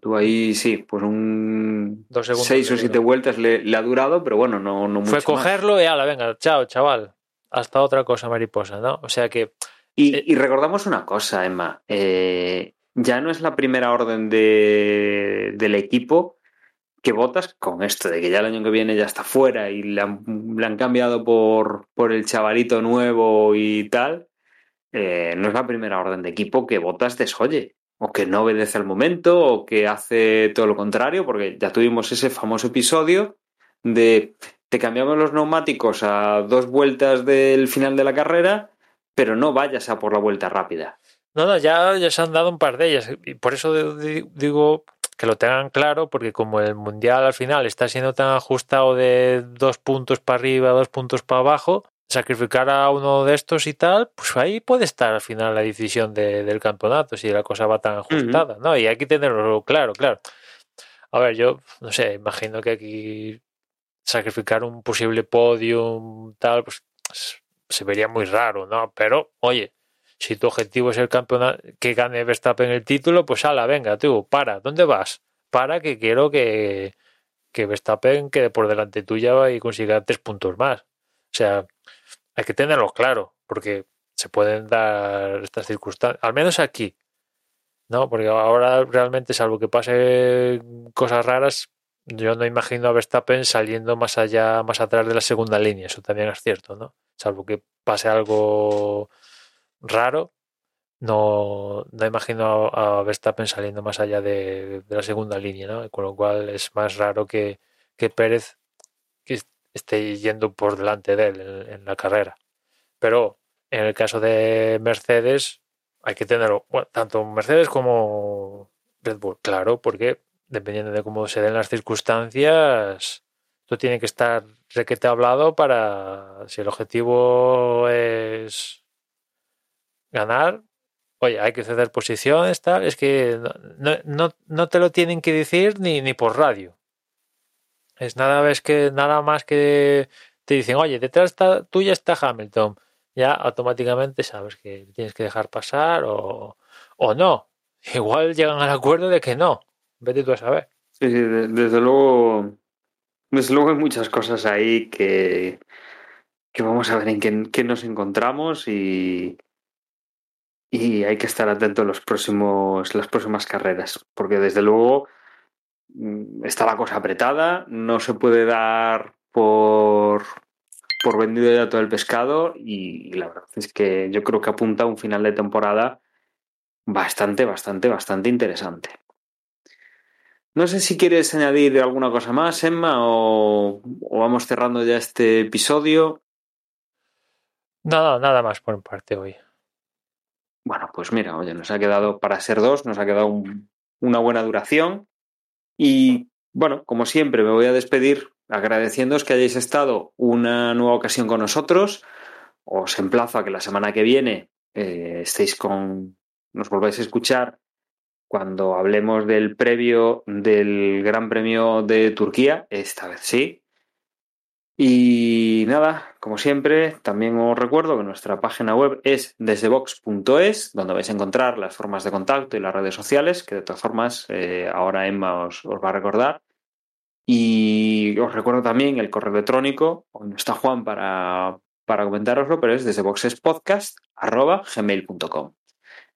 Tú ahí sí, pues un dos segundos seis o siete vueltas le, le, ha durado, pero bueno, no, no mucho Fue cogerlo más. y ala, venga, chao, chaval. Hasta otra cosa mariposa, ¿no? O sea que y, y, recordamos una cosa, Emma. Eh, ya no es la primera orden de, del equipo que votas con esto de que ya el año que viene ya está fuera y le han, le han cambiado por, por, el chavalito nuevo y tal. Eh, no es la primera orden de equipo que votas desoye o que no obedece al momento o que hace todo lo contrario, porque ya tuvimos ese famoso episodio de te cambiamos los neumáticos a dos vueltas del final de la carrera pero no vayas a por la vuelta rápida. No, no, ya, ya se han dado un par de ellas. Y por eso digo que lo tengan claro, porque como el Mundial al final está siendo tan ajustado de dos puntos para arriba, dos puntos para abajo, sacrificar a uno de estos y tal, pues ahí puede estar al final la decisión de, del campeonato, si la cosa va tan ajustada, uh -huh. ¿no? Y hay que tenerlo claro, claro. A ver, yo, no sé, imagino que aquí sacrificar un posible podium, tal, pues se vería muy raro, ¿no? Pero, oye, si tu objetivo es el campeonato, que gane Verstappen el título, pues ala, venga, tú, para, ¿dónde vas? Para que quiero que, que Verstappen quede por delante tuya y consiga tres puntos más. O sea, hay que tenerlo claro, porque se pueden dar estas circunstancias, al menos aquí, ¿no? Porque ahora realmente, salvo que pase cosas raras, yo no imagino a Verstappen saliendo más allá, más atrás de la segunda línea, eso también es cierto, ¿no? salvo que pase algo raro, no, no imagino a, Verstappen saliendo más allá de, de, la segunda línea, ¿no? Con lo cual es más raro que, que Pérez que esté yendo por delante de él en, la carrera. Pero en el caso de Mercedes hay que tenerlo, bueno, tanto Mercedes como Red Bull, claro, porque dependiendo de cómo se den las circunstancias, esto tiene que estar requete hablado para si el objetivo es ganar, oye, hay que ceder posiciones, tal, es que no, no, no te lo tienen que decir ni, ni por radio. Es nada más que nada más que te dicen, oye, detrás está, tuya está Hamilton. Ya automáticamente sabes que tienes que dejar pasar o, o no. Igual llegan al acuerdo de que no. Vete tú a saber. Sí, sí, desde luego desde luego hay muchas cosas ahí que, que vamos a ver en qué, qué nos encontramos y, y, hay que estar atento a los próximos, las próximas carreras, porque desde luego está la cosa apretada, no se puede dar por, por vendido ya todo el pescado y, y la verdad es que yo creo que apunta a un final de temporada bastante, bastante, bastante interesante. No sé si quieres añadir alguna cosa más, Emma, o, o vamos cerrando ya este episodio. Nada, nada más por parte hoy. Bueno, pues mira, oye, nos ha quedado para ser dos, nos ha quedado un, una buena duración. Y bueno, como siempre, me voy a despedir agradeciéndoos que hayáis estado una nueva ocasión con nosotros. Os emplazo a que la semana que viene eh, estéis con. nos volváis a escuchar cuando hablemos del previo del Gran Premio de Turquía, esta vez sí. Y nada, como siempre, también os recuerdo que nuestra página web es desdebox.es, donde vais a encontrar las formas de contacto y las redes sociales, que de todas formas eh, ahora Emma os, va a recordar. Y os recuerdo también el correo electrónico, donde está Juan para, para comentaroslo, pero es desdeboxespodcast.gmail.com.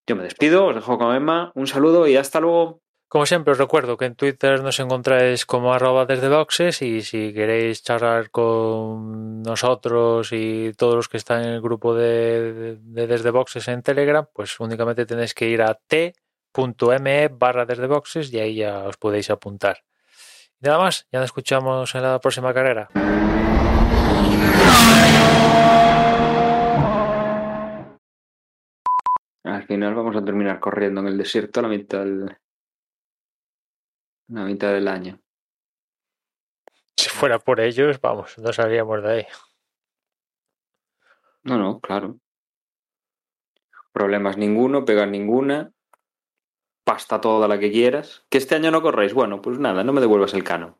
Yo me despido, os dejo con Emma, un saludo y hasta luego. Como siempre, os recuerdo que en Twitter nos encontráis como arroba desde boxes y si queréis charlar con nosotros y todos los que están en el grupo de, de desde boxes en Telegram, pues únicamente tenéis que ir a t.me barra desde y ahí ya os podéis apuntar. Nada más, ya nos escuchamos en la próxima carrera. Al final vamos a terminar corriendo en el desierto a la mitad del, la mitad del año. Si fuera por ellos, vamos, no salíamos de ahí. No, no, claro. Problemas ninguno, pegar ninguna, pasta toda la que quieras. Que este año no corréis. Bueno, pues nada, no me devuelvas el cano.